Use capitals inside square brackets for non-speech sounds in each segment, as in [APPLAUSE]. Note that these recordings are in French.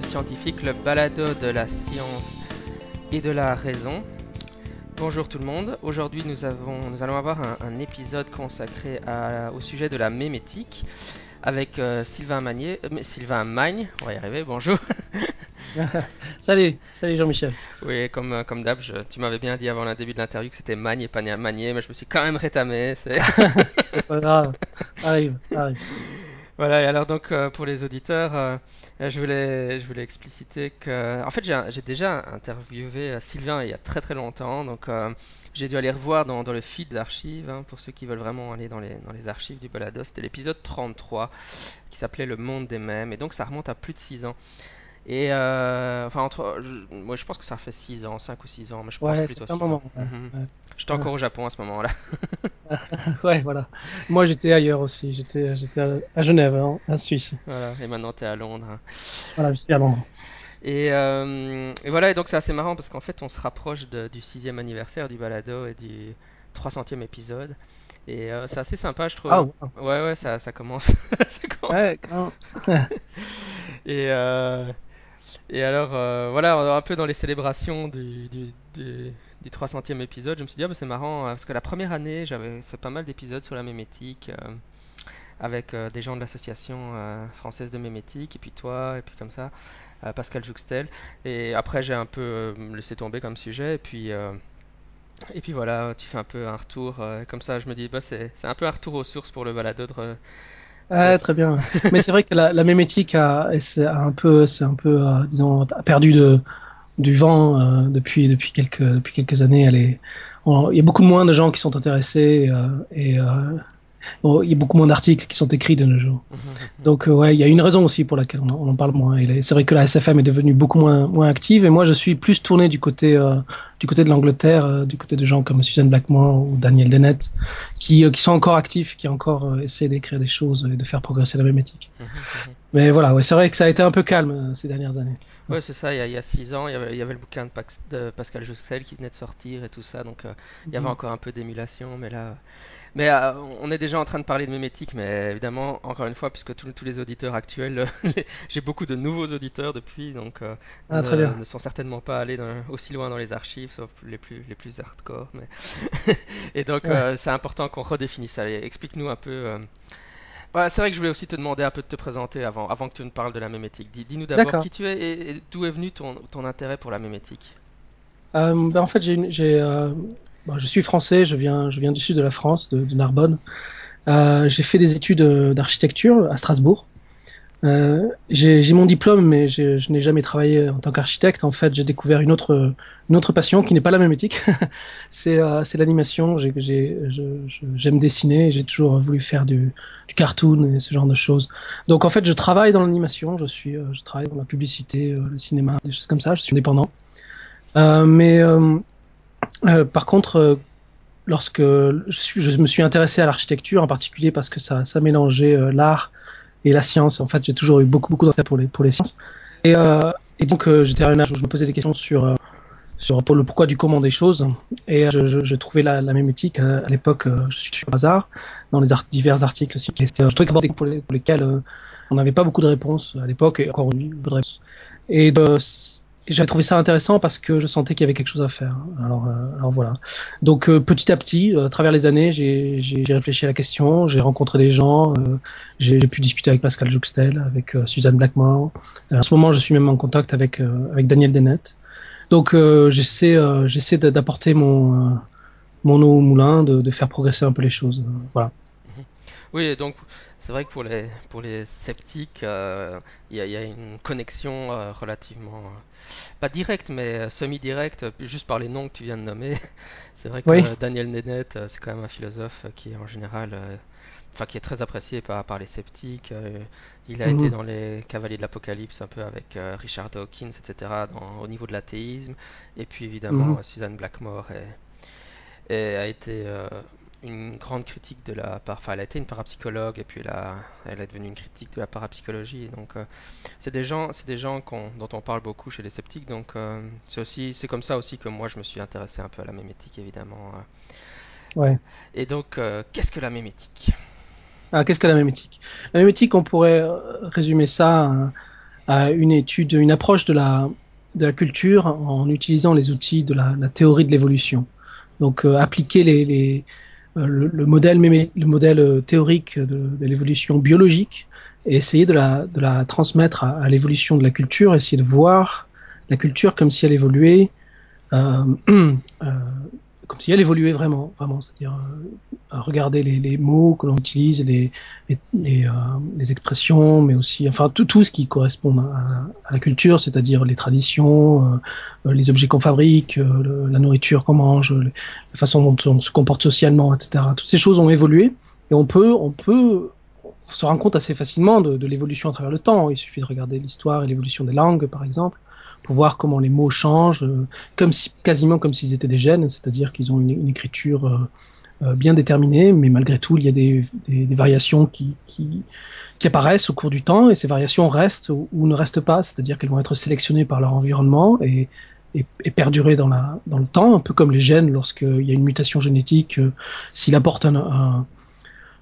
Scientifique, le balado de la science et de la raison. Bonjour tout le monde. Aujourd'hui, nous, allons avoir un, un épisode consacré à- au sujet de la mémétique avec euh, Sylvain Magnier, euh, Sylvain Magne. On va y arriver. Bonjour. [LAUGHS] Salut, salut Jean-Michel. Oui, comme, euh, comme d'hab, tu m'avais bien dit avant le début de l'interview que c'était Magne et pas Magnier, mais je me suis quand même rétamé. C'est C'est [LAUGHS] pas grave. Arrive, arrive. Voilà, et alors donc euh, pour les auditeurs, euh, je voulais, je voulais expliciter que, en fait, j'ai déjà interviewé euh, Sylvain il y a très très longtemps, donc j'ai dû aller revoir dans, le feed d'archives, hein, pour ceux qui veulent vraiment aller dans les, dans les archives du balado, c'était l'épisode 33 qui s'appelait Le monde des mèmes, et donc ça remonte à plus de 6 ans. Et euh, enfin, entre, je- moi je pense que ça fait 6 ans, 5 ou 6 ans, mais je pense Ouais, plutôt un 6 ans. moment. Ouais, Mhm. ouais. J'étais encore au Japon à ce moment-là. [LAUGHS] Ouais, voilà. Moi, j'étais ailleurs aussi. J'étais, j'étais à à Genève, hein, en Suisse. Voilà, et maintenant t'es à Londres. hein. Voilà, je suis à Londres. Et, euh, et voilà, et donc c'est assez marrant parce qu'en fait on se rapproche de- du sixième anniversaire du balado et du 300e épisode. Et euh, c'est assez sympa, je Ah, trouve. wow. Ouais, ouais, ça, ça commence. [LAUGHS] ça commence. Ouais, quand... [LAUGHS] Et, euh, et alors, euh, voilà, un peu dans les célébrations du, du, du, du 300e épisode. Je me suis dit, ah, bah, c'est marrant, hein, parce que la première année, j'avais fait pas mal d'épisodes sur la mémétique. euh, avec euh, des gens de l'association euh, française de mémétique, et puis toi, et puis comme ça, euh, Pascal Jouxtel. Et après, j'ai un peu euh, laissé tomber comme sujet, et puis, euh, et puis voilà, tu fais un peu un retour, euh, comme ça, je me dis, bah, c'est, c'est un peu un retour aux sources pour le balado de... Ouais, très bien. [LAUGHS] Mais c'est vrai que la, la mémétique a, c'est un peu, c'est un peu, euh, disons, a perdu de, du vent euh, depuis, depuis quelques, depuis quelques années. Elle est, on- il y a beaucoup moins de gens qui sont intéressés euh, et euh, il y a beaucoup moins d'articles qui sont écrits de nos jours. Donc euh, ouais, il y a une raison aussi pour laquelle on en, parle moins. Et c'est vrai que la SFM est devenue beaucoup moins moins active et moi je suis plus tourné du côté euh, du côté de l'Angleterre, euh, du côté de gens comme Susan Blackmore ou Daniel Dennett qui euh, qui sont encore actifs, qui encore essaient d'écrire des choses et de faire progresser la mémétique. Mais voilà, ouais, c'est vrai que ça a été un peu calme ces dernières années. Ouais, c'est ça, il y a, il y a six ans, il y avait, il y avait le bouquin de, Pax- de Pascal Jouxtel qui venait de sortir et tout ça, donc il y avait Mhm. encore un peu d'émulation, mais là... Mais euh, on est déjà en train de parler de mémétique, mais évidemment, encore une fois, puisque tous les auditeurs actuels, [LAUGHS] les- j'ai beaucoup de nouveaux auditeurs depuis, donc euh, Ah ne, sont certainement pas allés dans- aussi loin dans les archives, sauf les plus, les plus hardcore. Mais... [LAUGHS] Et donc, Ouais. euh, c'est important qu'on redéfinisse ça. Explique-nous un peu... euh, bah, c'est vrai que je voulais aussi te demander un peu de te présenter avant, avant que tu ne parles de la mémétique. Dis, dis-nous d'abord qui tu es et, et d'où est venu ton, ton intérêt pour la mémétique. Euh, ben, en fait j'ai euh, bon, je suis français, je viens je viens du sud de la France, de, de Narbonne. Euh, j'ai fait des études euh, d'architecture à Strasbourg. Euh, j'ai mon diplôme, mais je n'ai jamais travaillé en tant qu'architecte. En fait, j'ai découvert une autre, une autre passion qui n'est pas la même éthique. [LAUGHS] c'est euh, l'animation. J'aime dessiner. J'ai toujours voulu faire du, du cartoon et ce genre de choses. Donc, en fait, je travaille dans l'animation. Je suis, euh, je travaille dans la publicité, euh, le cinéma, des choses comme ça. Je suis indépendant. Euh, mais euh, par contre, euh, lorsque je, suis, je me suis intéressé à l'architecture en particulier parce que ça, ça mélangeait euh, l'art et la science. En fait, j'ai toujours eu beaucoup, beaucoup d'intérêt pour les, pour les sciences. Et, et donc, j'étais à un âge où je me posais des questions sur, sur pour le pourquoi du comment des choses. Et je, je, je trouvais la, la même éthique à, l'époque, je suis par hasard, dans les art divers articles aussi. Je trouvais que pour, les, pour lesquels on n'avait pas beaucoup de réponses à l'époque, et encore aujourd'hui, peu de. Et euh, j'avais trouvé ça intéressant parce que je sentais qu'il y avait quelque chose à faire. Alors, euh, alors voilà. Donc euh, petit à petit, euh, à travers les années, j'ai j'ai- j'ai réfléchi à la question, j'ai rencontré des gens, euh, j'ai j'ai pu discuter avec Pascal Jouxtel, avec euh, Suzanne Blackmore. Euh, en ce moment, je suis même en contact avec avec Daniel Dennett. Donc j'essaie j'essaie d'a- d'apporter mon mon eau au moulin, de, de faire progresser un peu les choses. Voilà. Oui, donc c'est vrai que pour les, pour les sceptiques, euh, il y, a il y a une connexion euh, relativement, euh, pas directe, mais euh, semi-directe, euh, juste par les noms que tu viens de nommer. [LAUGHS] C'est vrai Oui. que Daniel Dennett, euh, c'est quand même un philosophe euh, qui est en général, euh, enfin qui est très apprécié par, par les sceptiques. euh, il a été Mhm. dans les Cavaliers de l'Apocalypse un peu avec euh, Richard Dawkins, etc., dans- au niveau de l'athéisme. Et puis évidemment, Mhm. euh, Suzanne Blackmore est, a été euh, une grande critique de la part, enfin elle a été une parapsychologue et puis elle, a- elle est devenue une critique de la parapsychologie. Donc euh, c'est des gens, c'est des gens qu'on- dont on parle beaucoup chez les sceptiques. Donc euh, c'est aussi, c'est comme ça aussi que moi je me suis intéressé un peu à la mémétique évidemment. euh. Ouais. Et donc euh, qu'est-ce que la mémétique? Ah, qu'est-ce que la mémétique? La mémétique, on pourrait euh, résumer ça à, à une étude, une approche de la, de la culture en utilisant les outils de la, la théorie de l'évolution. Donc euh, appliquer les, les le, le, modèle, le modèle euh, théorique de, l'évolution biologique et essayer de la, transmettre à, l'évolution de la culture, essayer de voir la culture comme si elle évoluait euh, [CLEARS THROAT] euh, comme si elle évoluait vraiment, vraiment, c'est-à-dire euh, regarder les, les, mots que l'on utilise, les, les, euh, les, expressions, mais aussi, enfin, tout, tout ce qui correspond à, à la culture, c'est-à-dire les traditions, euh, les objets qu'on fabrique, euh, le, la nourriture qu'on mange, la façon dont on se comporte socialement, etc. Toutes ces choses ont évolué et on peut, on peut se rend compte assez facilement de, de l'évolution à travers le temps. Il suffit de regarder l'histoire et l'évolution des langues, par exemple pour voir comment les mots changent, euh, comme si, quasiment comme s'ils étaient des gènes, c'est-à-dire qu'ils ont une, écriture euh, euh, bien déterminée, mais malgré tout, il y a des, variations qui, qui, qui, apparaissent au cours du temps, et ces variations restent ou, ne restent pas, c'est-à-dire qu'elles vont être sélectionnées par leur environnement et, et, et perdurer dans, la, dans le temps, un peu comme les gènes, lorsqu'il y a une mutation génétique, s'il apporte un, un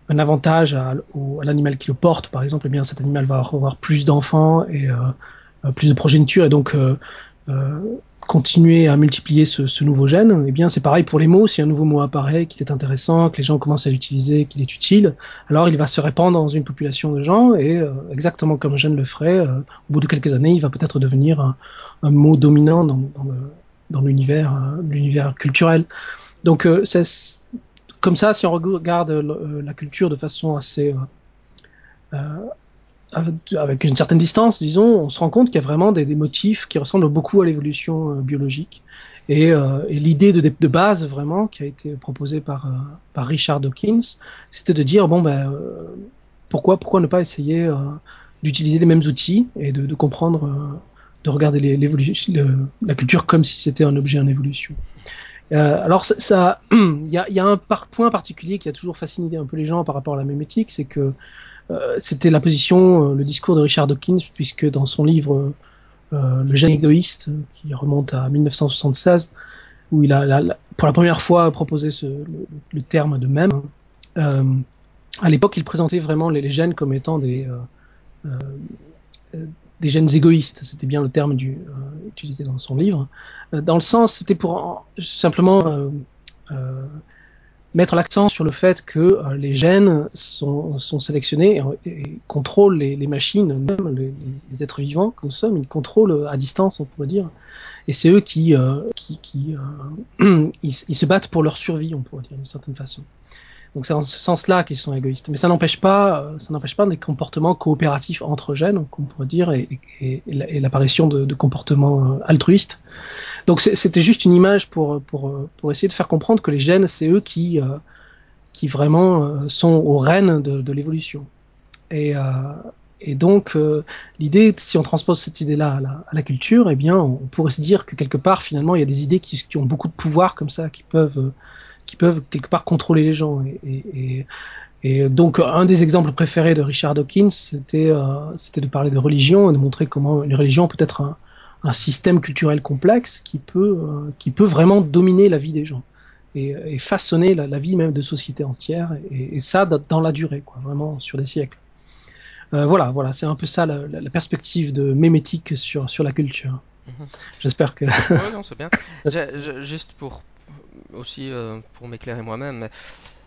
un avantage à, à l'animal qui le porte, par exemple, eh bien cet animal va avoir plus d'enfants et euh, plus de progéniture et donc euh, euh, continuer à multiplier ce, ce, nouveau gène, eh bien c'est pareil pour les mots. Si un nouveau mot apparaît, qui est intéressant, que les gens commencent à l'utiliser, qu'il est utile, alors il va se répandre dans une population de gens et euh, exactement comme un gène le ferait, euh, au bout de quelques années, il va peut-être devenir un, un, mot dominant dans, dans, le, dans l'univers, euh, l'univers culturel. Donc c'est comme ça, si on regarde la culture de façon assez avec une certaine distance, disons, on se rend compte qu'il y a vraiment des, motifs qui ressemblent beaucoup à l'évolution euh, biologique. Et, euh, l'idée de, base, vraiment, qui a été proposée par, euh, Richard Dawkins, c'était de dire, bon, ben, pourquoi, pourquoi ne pas essayer d'utiliser les mêmes outils et de, comprendre, de regarder l'évolution, la culture comme si c'était un objet en évolution. alors, ça, [CLEARS THROAT] il y a, un point particulier qui a toujours fasciné un peu les gens par rapport à la mémétique, c'est que c'était la position, euh, le discours de Richard Dawkins, puisque dans son livre euh, Le gène égoïste, qui remonte à 1976, où il a, pour la première fois proposé ce, le, le, terme de même, euh, à l'époque, il présentait vraiment les, les, gènes comme étant des, euh, euh, des gènes égoïstes. C'était bien le terme du, utilisé dans son livre. dans le sens, c'était pour simplement mettre l'accent sur le fait que euh, les gènes sont, sélectionnés et, contrôlent les, machines, les, les, êtres vivants comme nous sommes, ils contrôlent à distance, on pourrait dire. Et c'est eux qui, euh, qui, euh, [CLEARS THROAT] ils, se battent pour leur survie, on pourrait dire d'une certaine façon. Donc c'est dans ce sens-là qu'ils sont égoïstes. Mais ça n'empêche pas, ça n'empêche pas des comportements coopératifs entre gènes, on pourrait dire, et, l'apparition de, comportements euh, altruistes. Donc c'était juste une image pour, pour, essayer de faire comprendre que les gènes, c'est eux qui, euh, qui vraiment euh, sont aux rênes de, l'évolution. Et, euh, donc l'idée, si on transpose cette idée-là à la, culture, eh bien on pourrait se dire que quelque part finalement il y a des idées qui ont beaucoup de pouvoir comme ça, qui peuvent, qui peuvent quelque part contrôler les gens. Et, et, et donc un des exemples préférés de Richard Dawkins, c'était c'était de parler de religion et de montrer comment une religion peut être un, un système culturel complexe qui peut, euh, qui peut vraiment dominer la vie des gens et, façonner la, la, vie même de sociétés entières et, ça dans la durée, quoi, vraiment sur des siècles. Euh, voilà, voilà, c'est un peu ça la, la, perspective de mémétique sur, sur la culture. -hmm. J'espère que. ouais, non, c'est bien. [LAUGHS] juste pour aussi euh, pour m'éclairer moi-même,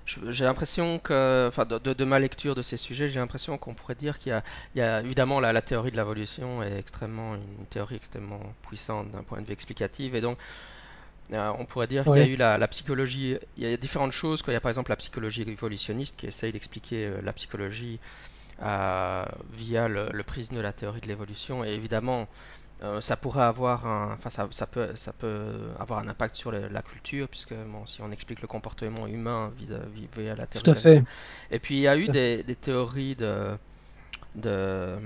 j'ai l'impression que, enfin, de, de, de, ma lecture de ces sujets, j'ai l'impression qu'on pourrait dire qu'il y, y, a évidemment la, la théorie de l'évolution est extrêmement une théorie extrêmement puissante d'un point de vue explicatif, et donc euh, on pourrait dire qu'il y a eu la, la, psychologie. Il y a différentes choses. Quoi. Il y a par exemple la psychologie évolutionniste qui essaye d'expliquer euh, la psychologie euh, via le, le, prisme de la théorie de l'évolution, et évidemment ça pourrait avoir un, enfin ça, ça, peut, ça peut avoir un impact sur le, la culture puisque bon, si on explique le comportement humain vis-à-vis -vis, la théorie. Tout à fait. Et puis il y a eu des, des théories de, de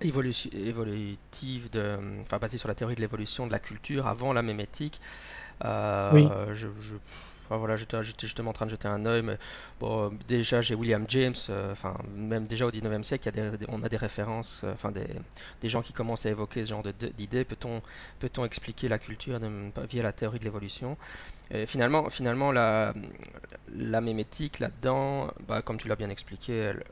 évolutive, de, enfin basées sur la théorie de l'évolution de la culture avant la mémétique. Euh, oui. je, je Enfin, voilà, j'étais justement en train de jeter un œil, mais bon, déjà j'ai William James, euh, enfin même déjà au 19e siècle, on a des références, euh, enfin des, des, gens qui commencent à évoquer ce genre d'idées. Peut-on peut-on expliquer la culture via la théorie de l'évolution? Finalement, finalement la, la mémétique là-dedans, bah, comme tu l'as bien expliqué, elle,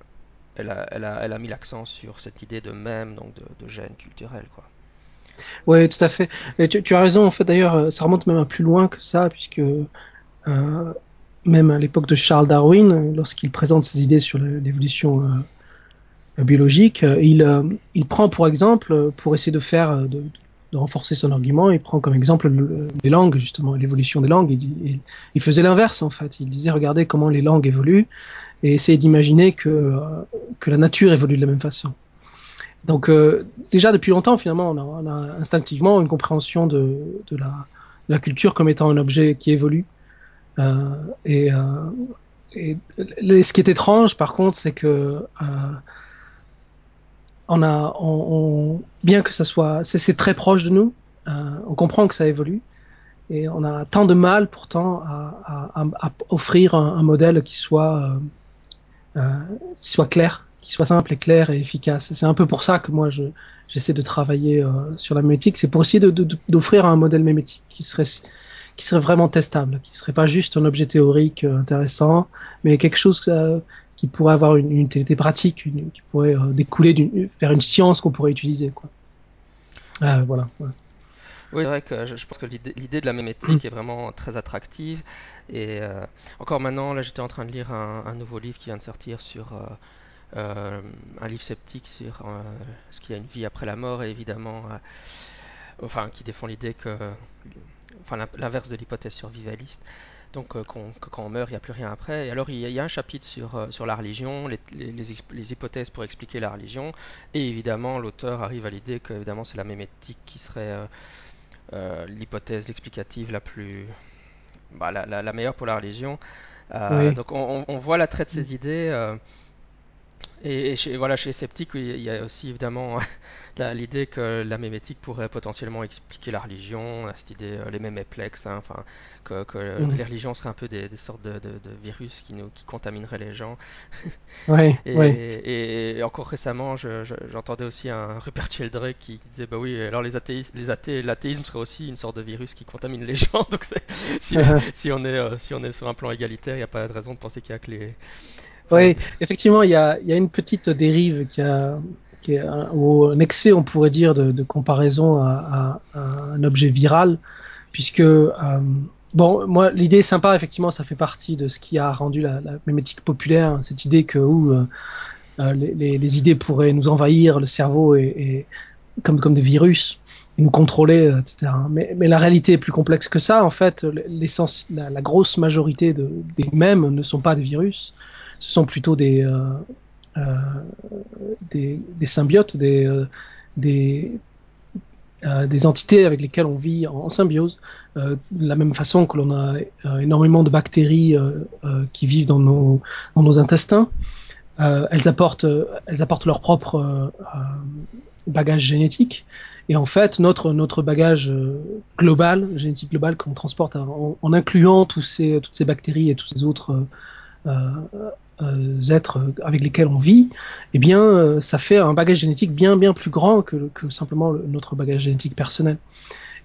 elle a, elle a, elle a mis l'accent sur cette idée de même, donc de, de gène culturel, quoi. Oui, tout à fait. Tu, tu as raison, en fait, d'ailleurs, ça remonte même à plus loin que ça, puisque euh, même à l'époque de Charles Darwin, lorsqu'il présente ses idées sur l'évolution euh, biologique, euh, il, euh, il prend pour exemple, pour essayer de faire, de, renforcer son argument, il prend comme exemple le, les langues, justement, l'évolution des langues. Il, il, il faisait l'inverse, en fait. Il disait, regardez comment les langues évoluent, et essayer d'imaginer que, que la nature évolue de la même façon. Donc euh, déjà depuis longtemps finalement on a, instinctivement une compréhension de, la, culture comme étant un objet qui évolue. Euh, et, euh, et, ce qui est étrange par contre c'est que euh, on a, on, on, bien que ça soit, c'est très proche de nous, on comprend que ça évolue et on a tant de mal pourtant à, à, à offrir un, modèle qui soit euh, qui soit clair qui soit simple et clair et efficace. C'est un peu pour ça que moi je j'essaie de travailler euh, sur la mémétique, c'est pour essayer d'offrir un modèle mémétique qui serait qui serait vraiment testable, qui serait pas juste un objet théorique euh, intéressant, mais quelque chose euh, qui pourrait avoir une, utilité pratique, qui pourrait euh, découler vers une science qu'on pourrait utiliser. Voilà. Oui, c'est vrai que je, pense que l'idée de la mémétique est vraiment très attractive. Et encore maintenant, là j'étais en train de lire un, nouveau livre qui vient de sortir sur un livre sceptique sur ce qu'il y a une vie après la mort et évidemment, enfin, qui défend l'idée que, enfin, l'inverse de l'hypothèse survivaliste. Donc euh, quand on meurt, il n'y a plus rien après. Et alors il y, a, il y a un chapitre sur, euh, sur la religion, les, les, les, hypothèses pour expliquer la religion. Et évidemment, l'auteur arrive à l'idée que évidemment c'est la mémétique qui serait euh, l'hypothèse explicative la plus... Bah, la, la, la, meilleure pour la religion. Oui. Donc on, on, voit l'attrait de ces idées. Et, et chez, voilà, chez les sceptiques, il y a aussi évidemment [LAUGHS] l'idée que la mémétique pourrait potentiellement expliquer la religion, cette idée, euh, les méméplexes, hein, enfin, que, que mmh. les religions seraient un peu des, des sortes de, de, de, virus qui, nous, qui contamineraient les gens. [LAUGHS] Ouais, et, ouais. Et, et, encore récemment, j'entendais je, aussi un Rupert Sheldrake qui disait, bah oui, alors les athées, les athées, l'athéisme serait aussi une sorte de virus qui contamine les [LAUGHS] gens. Donc si, si, on est, euh, si on est sur un plan égalitaire, il n'y a pas de raison de penser qu'il y a que les oui, effectivement, il y a, a, une petite dérive qui a, qui est un, excès, on pourrait dire, de, comparaison à, un objet viral, puisque euh, bon, moi, l'idée est sympa, effectivement, ça fait partie de ce qui a rendu la, la mémétique populaire, cette idée que où, euh, euh les, idées pourraient nous envahir le cerveau et, comme, comme des virus nous contrôler, etc. Mais, la réalité est plus complexe que ça. En fait, la, grosse majorité de, des mêmes ne sont pas des virus ce sont plutôt des, euh, euh, des, des, symbiotes, des, euh, des, entités avec lesquelles on vit en, symbiose, de la même façon que l'on a énormément de bactéries qui vivent dans nos, dans nos intestins. elles, apportent, elles apportent leur propre bagage génétique. Et en fait, notre, notre bagage global, génétique global, qu'on transporte en, en, incluant tous ces, toutes ces bactéries et tous ces autres êtres avec lesquels on vit, eh bien, euh, ça fait un bagage génétique bien bien plus grand que, simplement le, notre bagage génétique personnel.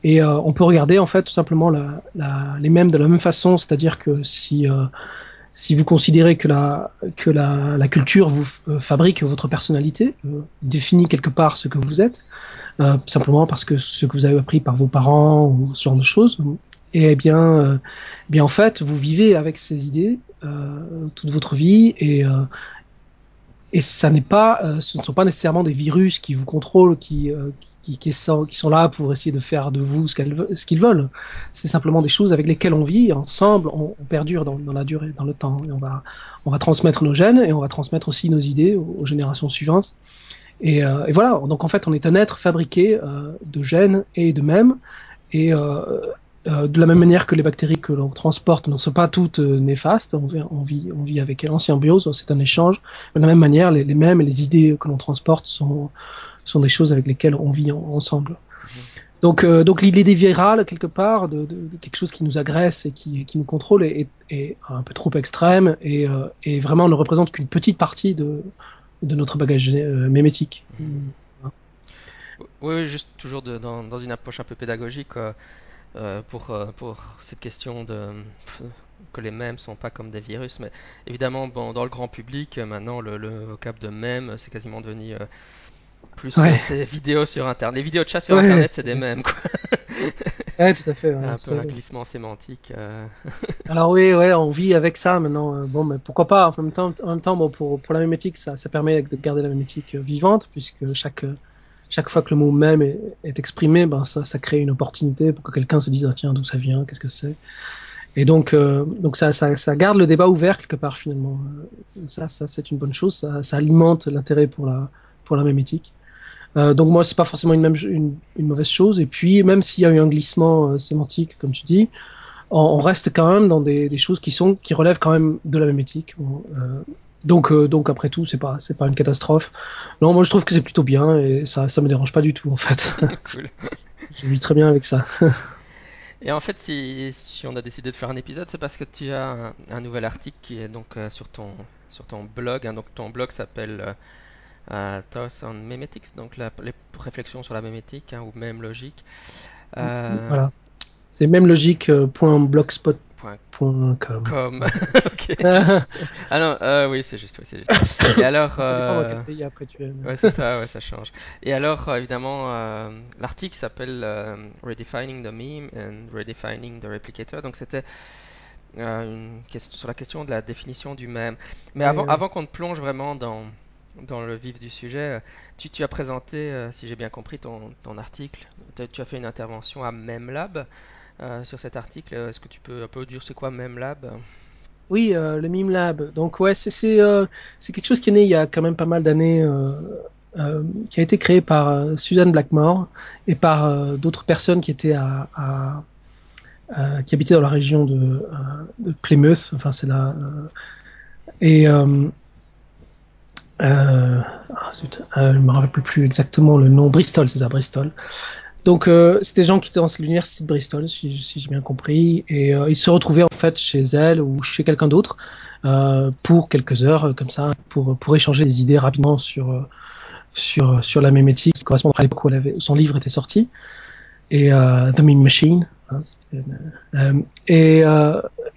Et euh, on peut regarder en fait tout simplement les mêmes de la même façon, c'est-à-dire que si euh, si vous considérez que la que la, culture vous euh, fabrique votre personnalité, euh, définit quelque part ce que vous êtes, simplement parce que ce que vous avez appris par vos parents ou ce genre de choses, et eh bien, eh bien en fait vous vivez avec ces idées euh, toute votre vie et euh, et ça n'est pas, euh, ce ne sont pas nécessairement des virus qui vous contrôlent, qui, qui, qui, sont, qui sont là pour essayer de faire de vous ce qu'ils veulent. C'est simplement des choses avec lesquelles on vit ensemble, on, perdure dans, la durée, dans le temps. Et on va, on va transmettre nos gènes et on va transmettre aussi nos idées aux, générations suivantes. Et, euh, et, voilà, donc en fait, on est un être fabriqué euh, de gènes et de mèmes. Et, euh, euh, de la même manière que les bactéries que l'on transporte ne sont pas toutes euh, néfastes, on vit, avec elles en c'est un échange. De la même manière, les, les mêmes et les idées que l'on transporte sont, des choses avec lesquelles on vit en, ensemble. Donc, euh, donc l'idée virale, quelque part, de, quelque chose qui nous agresse et qui, nous contrôle est, un peu trop extrême et, euh, et vraiment ne représente qu'une petite partie de, notre bagage mémétique. Oui, juste toujours dans, une approche un peu pédagogique. Euh, pour, euh, pour cette question de que les mèmes sont pas comme des virus, mais évidemment, bon, dans le grand public, maintenant, le, le vocable de mème, c'est quasiment devenu euh, plus euh, Ouais, ces vidéos sur Internet. Les vidéos de chat sur ouais, Internet, c'est des mèmes, quoi. [LAUGHS] ouais, tout à fait. ouais, Un peu un glissement sémantique. euh. [LAUGHS] Alors oui, ouais, on vit avec ça maintenant. euh, Bon, mais pourquoi pas? En même temps, en même temps, bon, pour pour la mémétique, ça ça permet de garder la mémétique euh, vivante, puisque chaque euh, chaque fois que le mot même est, est exprimé, ben ça ça crée une opportunité pour que quelqu'un se dise ah, tiens d'où ça vient, qu'est-ce que c'est? Et donc euh, donc ça, ça ça garde le débat ouvert quelque part finalement. Euh, Ça ça c'est une bonne chose. Ça ça alimente l'intérêt pour la pour la mémétique. Euh, donc moi c'est pas forcément une même une, une mauvaise chose. Et puis même s'il y a eu un glissement euh, sémantique comme tu dis on, on reste quand même dans des, des choses qui sont qui relèvent quand même de la même éthique. Bon, euh, donc euh, donc après tout c'est pas c'est pas une catastrophe. Non moi je trouve que c'est plutôt bien et ça ça me dérange pas du tout en fait. [LAUGHS] [LAUGHS] Cool. je vis très bien avec ça. [LAUGHS] Et en fait, si, si on a décidé de faire un épisode, c'est parce que tu as un, un nouvel article qui est donc euh, sur ton, sur ton blog. hein. donc ton blog s'appelle euh, euh, Thoughts on Memetics, donc la, les réflexions sur la mémétique hein, ou même logique. Voilà. C'est même logique euh, point com. [LAUGHS] Ok. [LAUGHS] Ah non, euh, oui, c'est juste, oui, c'est juste. Et alors, [LAUGHS] euh, après tu es. mais- ouais, c'est ça, ouais, ça change. Et alors, euh, évidemment, euh, l'article s'appelle Redefining the Meme and Redefining the Replicator. Donc, c'était une question, sur la question de la définition du mème. Mais Ouais, avant, ouais. avant qu'on ne plonge vraiment dans, dans le vif du sujet, tu, tu as présenté, si j'ai bien compris, ton, ton article. Tu, tu as fait une intervention à MemLab sur cet article. Est-ce que tu peux un peu dire c'est quoi MemLab? Oui, euh, le Meme Lab. Donc ouais, c'est euh, quelque chose qui est né il y a quand même pas mal d'années, euh, euh, qui a été créé par euh, Suzanne Blackmore et par euh, d'autres personnes qui habitaient dans la région de, euh, Plymouth. Enfin, c'est là. euh, et euh, euh, ah, zut, euh, je me rappelle plus exactement le nom. Bristol, c'est ça, Bristol. Donc euh, c'était des gens qui étaient dans l'université de Bristol, si, j'ai bien compris, et euh, ils se retrouvaient en fait chez elle ou chez quelqu'un d'autre euh, pour quelques heures, comme ça, pour échanger des idées rapidement sur sur la mémétique, qui correspond à l'époque où, son livre était sorti, et The Meme Machine. hein, et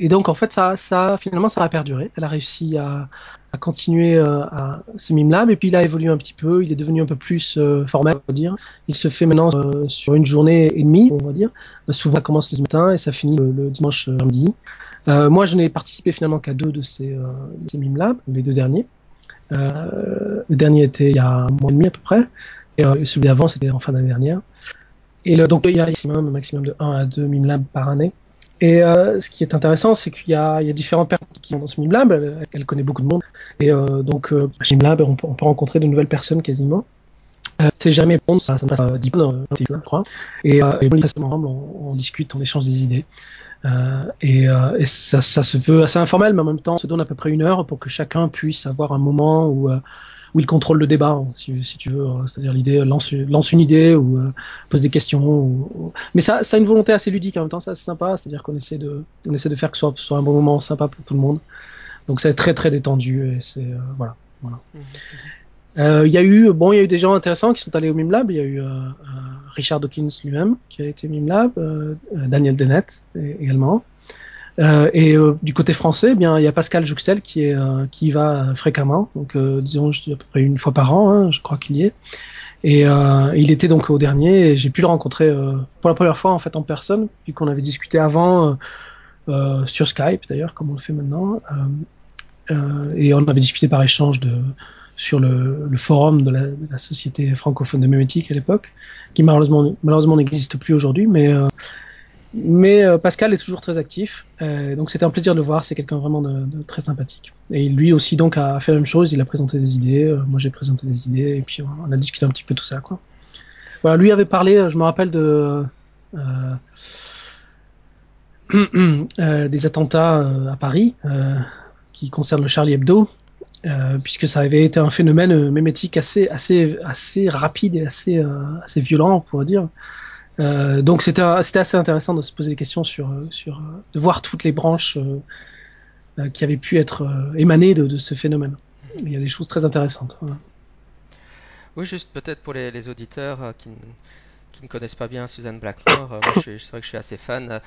et donc en fait ça ça finalement ça a perduré. Elle a réussi à à continuer euh, à ce mime lab et puis il a évolué un petit peu, il est devenu un peu plus euh, formel, on va dire. Il se fait maintenant euh, sur une journée et demie, on va dire. Souvent, ça commence le matin et ça finit le, dimanche. Euh, moi, je n'ai participé finalement qu'à deux de ces, mime labs, les deux derniers. Le dernier était il y a un mois et demi à peu près, et celui d'avant c'était en fin d'année dernière. Et donc il y a maximum, maximum de 1 à 2 mime labs par année. Et euh, ce qui est intéressant, c'est qu'il y y a différentes personnes qui sont dans ce mime lab. Elle, elle connaît beaucoup de monde. Et euh, donc, euh, chez mime lab, on peut, on peut rencontrer de nouvelles personnes quasiment. Euh, c'est jamais bon, ça, ça passe à 10 points, euh, je crois. Et, euh, et ensemble, on, on discute, on échange des idées. Euh, et, euh, et ça, ça se veut assez informel, mais en même temps, on se donne à peu près une heure pour que chacun puisse avoir un moment où, euh, où il contrôle le débat, hein, si, si tu veux. hein. C'est-à-dire l'idée lance, lance une idée ou euh, pose des questions. Ou, ou- Mais ça, ça a une volonté assez ludique en même temps, ça c'est sympa. C'est-à-dire qu'on essaie de, on essaie de faire que ce soit, un bon moment sympa pour tout le monde. Donc c'est très très détendu et c'est euh, voilà. voilà. Mhm. Euh, Il y a eu bon, il y a eu des gens intéressants qui sont allés au Mime Lab. Il y a eu euh, euh, Richard Dawkins lui-même qui a été Mime Lab, euh, euh, Daniel Dennett également. Euh, et euh, du côté français, eh bien il y a Pascal Jouxel qui est euh, qui y va fréquemment, donc disons je dis à peu près une fois par an, hein, je crois qu'il y est. Et euh, il était donc au dernier et j'ai pu le rencontrer euh, pour la première fois en fait en personne, vu qu'on avait discuté avant euh, sur Skype d'ailleurs, comme on le fait maintenant. Et on avait discuté par échange de sur le, le forum de la, de la société francophone de mémétique à l'époque, qui malheureusement malheureusement n'existe plus aujourd'hui, mais mais euh, Pascal est toujours très actif, euh, donc c'était un plaisir de le voir. C'est quelqu'un vraiment de, très sympathique. Et lui aussi donc a fait la même chose. Il a présenté des idées, euh, moi j'ai présenté des idées, et puis on a discuté un petit peu tout ça quoi. Voilà, lui avait parlé, je me rappelle de [CLEARS THROAT] des attentats à Paris qui concernent le Charlie Hebdo, puisque ça avait été un phénomène mémétique assez assez assez rapide et assez assez violent, on pourrait dire. Euh, donc c'était assez intéressant de se poser des questions sur euh, sur euh, de voir toutes les branches euh, qui avaient pu être euh, émanées de, de ce phénomène. Il y a des choses très intéressantes. Voilà. Oui, juste peut-être pour les, les auditeurs qui, ne connaissent pas bien Suzanne Blackmore, c'est vrai que je suis assez fan.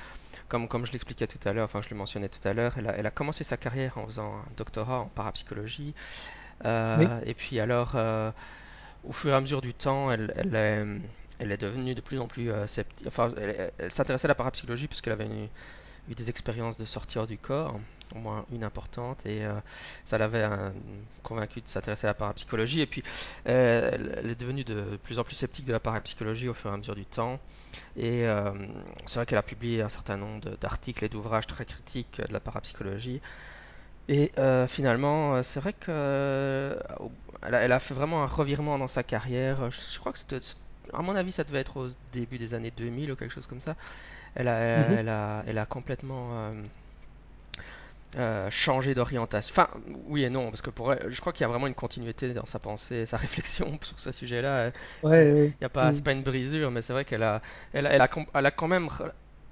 Comme, comme je l'expliquais tout à l'heure, enfin je le mentionnais tout à l'heure, elle a, elle a commencé sa carrière en faisant un doctorat en parapsychologie. Oui. Et puis alors, euh, au fur et à mesure du temps, elle, elle elle est devenue de plus en plus euh, sceptique. Enfin, elle, s'intéressait à la parapsychologie puisqu'elle avait eu des expériences de sortie hors du corps, au moins une importante, et euh, ça l'avait euh, convaincu de s'intéresser à la parapsychologie. Et puis, elle, est devenue de plus en plus sceptique de la parapsychologie au fur et à mesure du temps. Et c'est vrai qu'elle a publié un certain nombre d'articles et d'ouvrages très critiques de la parapsychologie. Et finalement, c'est vrai que euh, au- elle a, elle a fait vraiment un revirement dans sa carrière. Je, je crois que c'était, à mon avis, ça devait être au début des années 2000 ou quelque chose comme ça. Elle a, Mhm. elle a, elle a complètement euh, euh, changé d'orientation. Enfin, oui et non, parce que pour elle, je crois qu'il y a vraiment une continuité dans sa pensée, sa [LAUGHS] réflexion sur ce sujet-là. Il Ouais, ouais. y a pas, c'est Mm. pas une brisure, mais c'est vrai qu'elle a, elle, a, elle a, com- elle a quand même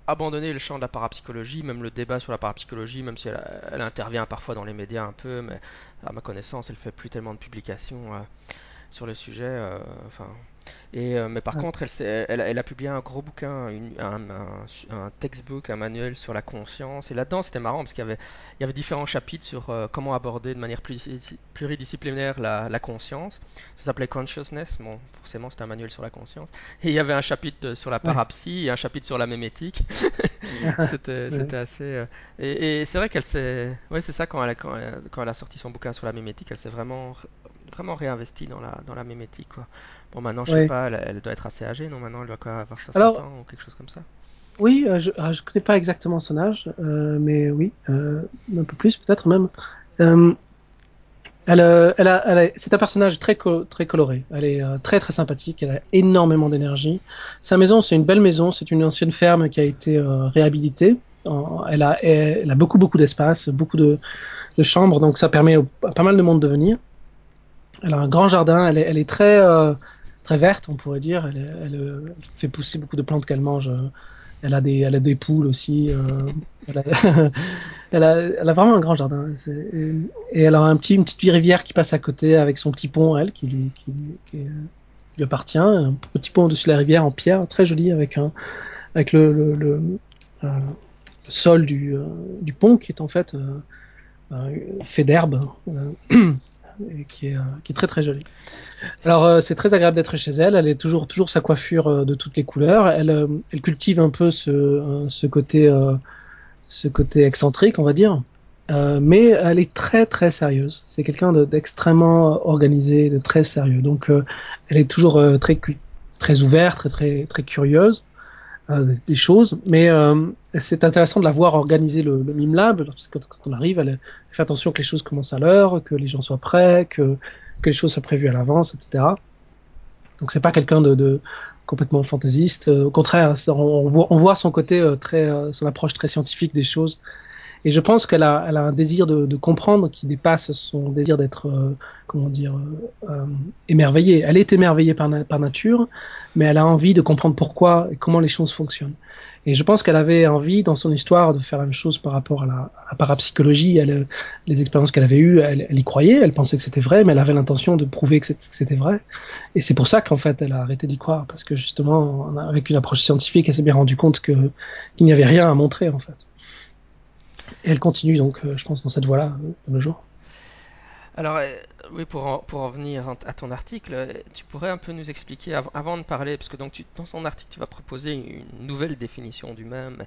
abandonné le champ de la parapsychologie, même le débat sur la parapsychologie, même si elle intervient parfois dans les médias un peu, mais à ma connaissance, elle fait plus tellement de publications euh, sur le sujet. euh, enfin, et, euh, mais par Ouais. contre, elle, a elle a publié un gros bouquin, une- un, un, un textbook, un manuel sur la conscience. Et là-dedans, c'était marrant parce qu'il y avait, il y avait différents chapitres sur euh, comment aborder de manière plus, pluridisciplinaire la, la conscience. Ça s'appelait Consciousness. Bon, forcément, c'était un manuel sur la conscience. Et il y avait un chapitre sur la Ouais. parapsie et un chapitre sur la mémétique. [LAUGHS] C'était, Ouais. c'était assez. euh, Et, et c'est vrai qu'elle s'est. Ouais, c'est ça, quand elle, a, quand, elle, a, quand elle a sorti son bouquin sur la mémétique, elle s'est vraiment, vraiment réinvestie dans la, dans la mémétique, quoi. Bon, maintenant, je sais Ouais. pas, elle, elle doit être assez âgée, non? Maintenant, elle doit quoi, avoir 60 Alors, ans ou quelque chose comme ça? oui, euh, je ne connais pas exactement son âge, euh, mais oui, euh, un peu plus peut-être même. Euh, elle, elle a, elle c'est un personnage très, co- très coloré. Elle est très très sympathique. Elle a énormément d'énergie. Sa maison, c'est une belle maison. C'est une ancienne ferme qui a été réhabilitée. Elle a, elle a beaucoup beaucoup d'espace, beaucoup de, de chambres, donc ça permet au- à pas mal de monde de venir. Elle a un grand jardin. Elle est, très euh, très verte, on pourrait dire. Elle, euh, fait pousser beaucoup de plantes qu'elle mange. euh, Elle a des, elle a des poules aussi. [LAUGHS] [LAUGHS] elle a, vraiment un grand jardin. Et, elle a un petit, une petite rivière qui passe à côté avec son petit pont, elle, qui lui, qui, lui appartient. Un petit pont au-dessus de la rivière en pierre, très joli, avec un, avec le, le, sol du, du pont qui est en fait fait d'herbe. [CLEARS THROAT] qui est, euh, qui est très très joli. C'est- Alors euh, c'est très agréable d'être chez elle. Elle est toujours toujours sa coiffure euh, de toutes les couleurs. Elle, elle cultive un peu ce, ce côté ce côté excentrique, on va dire. Mais elle est très très sérieuse. C'est quelqu'un de- d'extrêmement organisé, de très sérieux. Donc elle est toujours très très ouverte, très très curieuse des, des choses. Mais euh, c'est intéressant de la voir organiser le, le mime lab. Parce que quand, on arrive, elle, fait attention que les choses commencent à l'heure, que les gens soient prêts, que que les choses soient prévues à l'avance, etc. Donc c'est pas quelqu'un de, de complètement fantaisiste. Euh, au contraire, on, voit, on voit son côté euh, très, euh, son approche très scientifique des choses. Et je pense qu'elle a, elle a un désir de, de comprendre qui dépasse son désir d'être, euh, comment dire, euh, euh, émerveillée. Elle est émerveillée par, par nature, mais elle a envie de comprendre pourquoi et comment les choses fonctionnent. Et je pense qu'elle avait envie, dans son histoire, de faire la même chose par rapport à la, à la parapsychologie. Elle, les expériences qu'elle avait eues, elle, elle y croyait, elle pensait que c'était vrai, mais elle avait l'intention de prouver que c'était vrai. Et c'est pour ça qu'en fait, elle a arrêté d'y croire, parce que justement, avec une approche scientifique, elle s'est bien rendue compte que qu'il n'y avait rien à montrer, en fait. Et elle continue donc, euh, je pense, dans cette voie-là, euh, de nos jours. Alors, euh, oui, pour en, pour en venir en- à ton article, tu pourrais un peu nous expliquer, av- avant de parler, parce que donc tu, dans son article, tu vas proposer une nouvelle définition du même,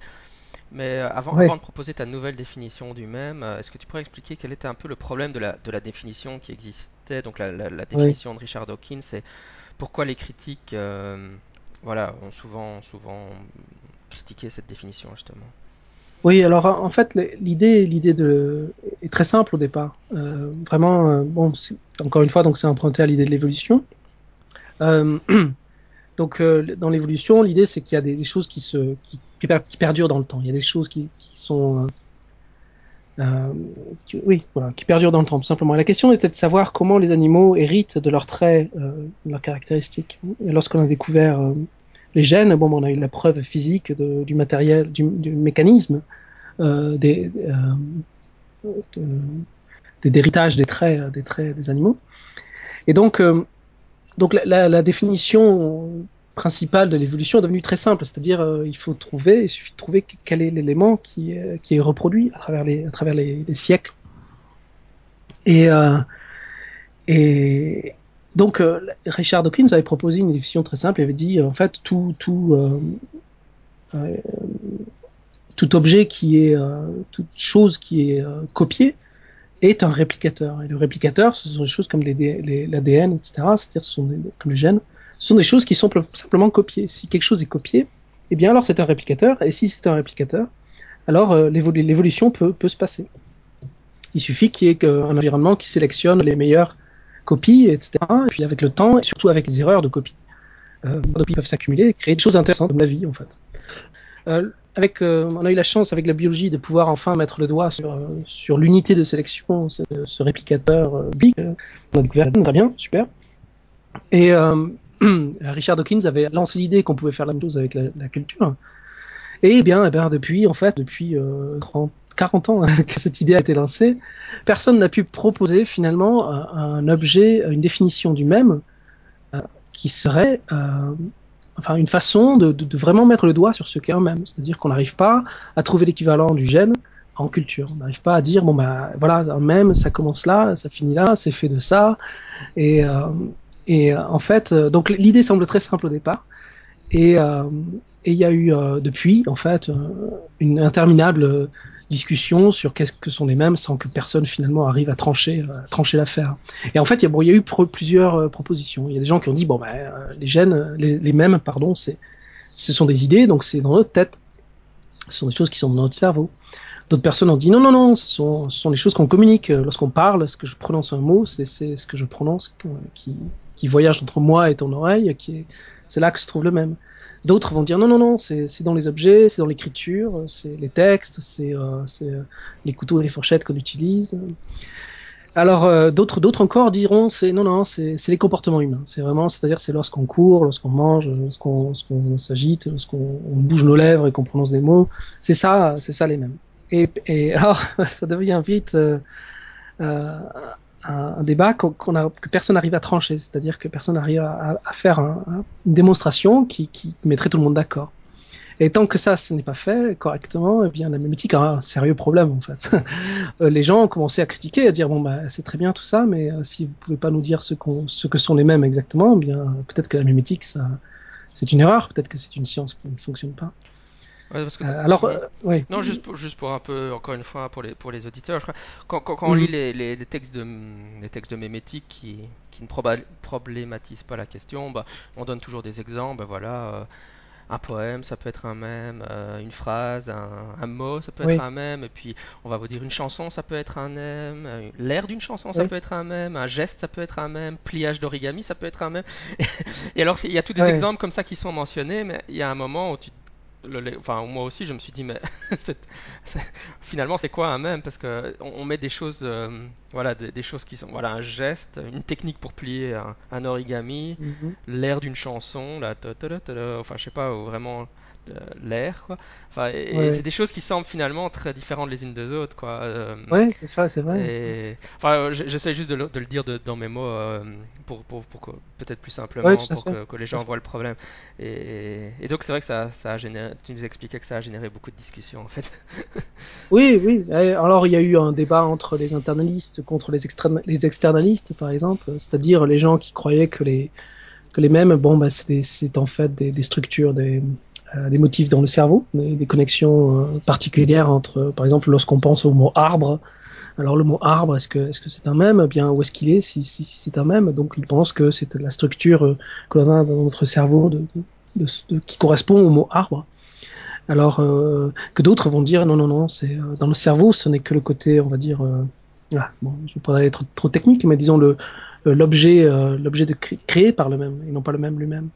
mais avant, de proposer ta nouvelle définition du même, est-ce que tu pourrais expliquer quel était un peu le problème de la, de la définition qui existait, donc la, la- la ouais. définition de Richard Dawkins, et pourquoi les critiques, euh, voilà, ont souvent, souvent critiqué cette définition, justement? Oui, alors en fait, l'idée, de est très simple au départ. Euh, vraiment, euh, bon, encore une fois, c'est emprunté à l'idée de l'évolution. Euh, [CLEARS THROAT] donc, dans l'évolution, l'idée c'est qu'il y a des, choses qui se, qui, qui per- qui perdurent dans le temps. Il y a des choses qui, sont, oui, voilà, qui perdurent dans le temps, tout simplement. La question était de savoir comment les animaux héritent de leurs traits, de leurs caractéristiques. Lorsqu'on a découvert les gènes, bon, on a eu la preuve physique du matériel, du, mécanisme euh, des, euh, de- des d'héritage des traits, des traits des animaux. Et donc, euh, donc la, définition principale de l'évolution est devenue très simple, c'est-à-dire euh, il faut trouver, il suffit de trouver quel est l'élément qui, qui est reproduit à travers les, à travers les, les siècles. Et donc euh, Richard Dawkins avait proposé une définition très simple, il avait dit en fait tout, tout, euh, euh, tout objet qui est, toute chose qui est copiée est un réplicateur. Et le réplicateur, ce sont des choses comme l'ADN, etc., c'est-à-dire ce sont comme les gènes, ce sont des choses qui sont simplement copiées. Si quelque chose est copié, eh bien alors c'est un réplicateur, et si c'est un réplicateur, alors euh, l'évolution peut, peut se passer. Il suffit qu'il y ait un environnement qui sélectionne les meilleures copies, etc. Et puis avec le temps, et surtout avec les erreurs de copie, euh, les copies peuvent s'accumuler et créer des choses intéressantes comme la vie en fait. Euh, avec, euh, on a eu la chance avec la biologie de pouvoir enfin mettre le doigt sur, euh, sur l'unité de sélection, ce, réplicateur big. On a découvert très bien, super. Et [CLEARS THROAT] Richard Dawkins avait lancé l'idée qu'on pouvait faire la même chose avec la, culture. Et bien, eh bien, depuis, en fait, depuis euh, 30, 40 ans [LAUGHS] que cette idée a été lancée, personne n'a pu proposer finalement un, objet, une définition du même euh, qui serait euh, enfin une façon de, vraiment mettre le doigt sur ce qu'est un même. C'est-à-dire qu'on n'arrive pas à trouver l'équivalent du gène en culture. On n'arrive pas à dire bon bah voilà un même ça commence là, ça finit là, c'est fait de ça. Et, euh, en fait, donc l'idée semble très simple au départ. Et euh, et il y a eu euh, depuis, en fait, euh, une interminable discussion sur qu'est-ce que sont les mêmes sans que personne finalement arrive à trancher, à trancher l'affaire. Et en fait, il y a, bon, y a eu plusieurs euh, propositions. Il y a des gens qui ont dit bon, ben, les gènes, les, mêmes, pardon, ce sont des idées, donc c'est dans notre tête. Ce sont des choses qui sont dans notre cerveau. D'autres personnes ont dit non, non, non, ce sont, ce sont les choses qu'on communique. Lorsqu'on parle, ce que je prononce un mot, c'est ce que je prononce qui, qui voyage entre moi et ton oreille, qui est, c'est là que se trouve le même. D'autres vont dire non, non, non, c'est dans les objets, c'est dans l'écriture, c'est les textes, c'est euh, les couteaux et les fourchettes qu'on utilise. Alors euh, d'autres encore diront c'est non non c'est les comportements humains c'est vraiment c'est-à-dire c'est lorsqu'on court lorsqu'on mange lorsqu'on lorsqu'on s'agite lorsqu'on bouge nos lèvres et qu'on prononce des mots c'est ça c'est ça les mêmes et, alors [LAUGHS] ça devient vite euh, euh, un, un débat qu qu'on a, que personne n'arrive à trancher, c'est-à-dire que personne n'arrive à, à, faire un, une démonstration qui, qui mettrait tout le monde d'accord. Et tant que ça, ce n'est pas fait correctement, eh bien la mémétique a un sérieux problème en fait. [LAUGHS] les gens ont commencé à critiquer, à dire bon bah c'est très bien tout ça, mais euh, si vous pouvez pas nous dire ce, qu'on ce que sont les mêmes exactement, eh bien peut-être que la mémétique ça c'est une erreur, peut-être que c'est une science qui ne fonctionne pas. Ouais, parce que, euh, alors, euh, ouais. Non, juste pour, juste pour un peu, encore une fois, pour les, pour les auditeurs, je crois, quand, quand, quand on lit les, les, les, textes de, les textes de mémétique qui, qui ne problématisent pas la question, bah, on donne toujours des exemples, bah, voilà, euh, un poème, ça peut être un même, euh, une phrase, un, un, mot, ça peut oui. être un même, et puis on va vous dire une chanson, ça peut être un même, l'air d'une chanson, ça oui. peut être un même, un geste, ça peut être un même, pliage d'origami, ça peut être un même. [LAUGHS] et alors, il y a tous des ouais. exemples comme ça qui sont mentionnés, mais il y a un moment où tu le, enfin moi aussi je me suis dit mais [LAUGHS] finalement c'est quoi un même parce que on, met des choses euh, voilà des, des, choses qui sont voilà un geste une technique pour plier un, un origami mm -hmm. l'air d'une chanson là enfin je sais pas vraiment l'air quoi. Enfin et, ouais. c'est des choses qui semblent finalement très différentes les unes des autres quoi euh, ouais c'est ça c'est vrai et enfin j'essaie juste de le, de le dire de, dans mes mots euh, pour, pour, pour peut-être plus simplement ouais, pour que, que, les gens voient le problème. Et, et donc c'est vrai que ça, ça a généré tu nous expliquais que ça a généré beaucoup de discussions en fait. [LAUGHS] Oui oui alors il y a eu un débat entre les internalistes contre les, les externalistes par exemple c'est-à-dire les gens qui croyaient que les que les mêmes bon bah c'est en fait des, des structures des euh, des motifs dans le cerveau, des, connexions euh, particulières entre, par exemple, lorsqu'on pense au mot arbre. Alors le mot arbre, est-ce que est-ce que c'est un même? Eh Bien où est-ce qu'il est Si, si, si c'est un même, donc il pense que c'est la structure euh, que l'on a dans notre cerveau qui correspond au mot arbre. Alors euh, que d'autres vont dire non non non, c'est dans le cerveau, ce n'est que le côté, on va dire, ah, bon, je pas être trop, technique, mais disons le l'objet l'objet de cré créé par le même et non pas le même lui-même.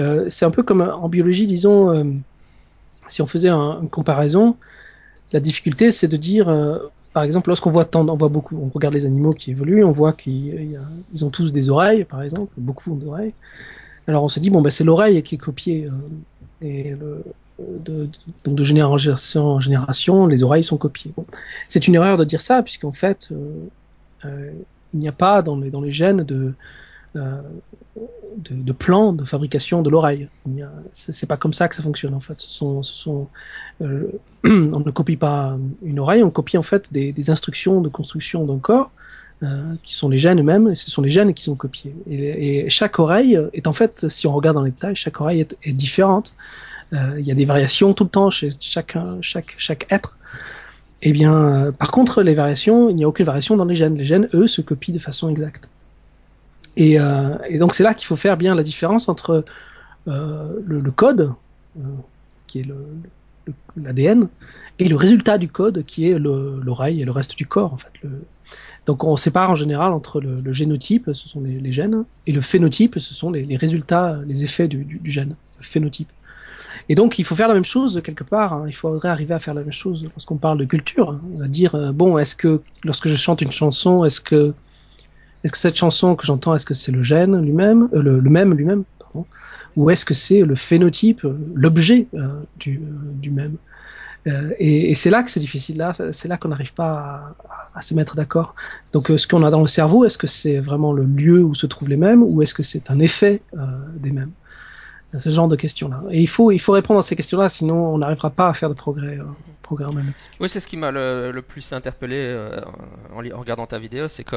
Euh, c'est un peu comme en biologie, disons, euh, si on faisait un, une comparaison, la difficulté c'est de dire, euh, par exemple, lorsqu'on voit tant, on voit beaucoup, on regarde les animaux qui évoluent, on voit qu'ils ils ont tous des oreilles, par exemple, beaucoup ont des oreilles. Alors on se dit bon ben c'est l'oreille qui est copiée et de, donc de génération en génération, les oreilles sont copiées. C'est une erreur de dire ça puisqu'en fait il n'y a pas dans les, gènes de euh, de, de, plan de fabrication de l'oreille. C'est pas comme ça que ça fonctionne en fait. Euh, [CLEARS THROAT] on ne copie pas une oreille, on copie en fait des, instructions de construction d'un corps euh, qui sont les gènes eux-mêmes, et ce sont les gènes qui sont copiés. Et, chaque oreille est en fait, si on regarde dans les détails, chaque oreille est, différente. Euh, il y a des variations tout le temps chez chaque, être. Eh bien, euh, par contre, les variations, il n'y a aucune variation dans les gènes. Les gènes, eux, se copient de façon exacte. Et, euh, et donc, c'est là qu'il faut faire bien la différence entre euh, le, code, euh, qui est l'ADN, et le résultat du code, qui est l'oreille et le reste du corps, en fait. Donc, on sépare en général entre le, génotype, ce sont les, gènes, et le phénotype, ce sont les, résultats, les effets du, gène, le phénotype. Et donc, il faut faire la même chose quelque part. Hein. Il faudrait arriver à faire la même chose lorsqu'on parle de culture. Hein. Va dire bon, est-ce que lorsque je chante une chanson, est-ce que est-ce que cette chanson que j'entends, est-ce que c'est le gène lui-même, euh, le, même lui-même, ou est-ce que c'est le phénotype, l'objet euh, du, du même euh, et, et c'est là que c'est difficile. Là, c'est là qu'on n'arrive pas à, à, se mettre d'accord. Donc, euh, ce qu'on a dans le cerveau, est-ce que c'est vraiment le lieu où se trouvent les mêmes, ou est-ce que c'est un effet euh, des mêmes? Ce genre de questions-là. Et il faut, il faut répondre à ces questions-là, sinon on n'arrivera pas à faire de progrès, euh, progrès. Oui, c'est ce qui m'a le, le, plus interpellé euh, en, en, regardant ta vidéo, c'est que,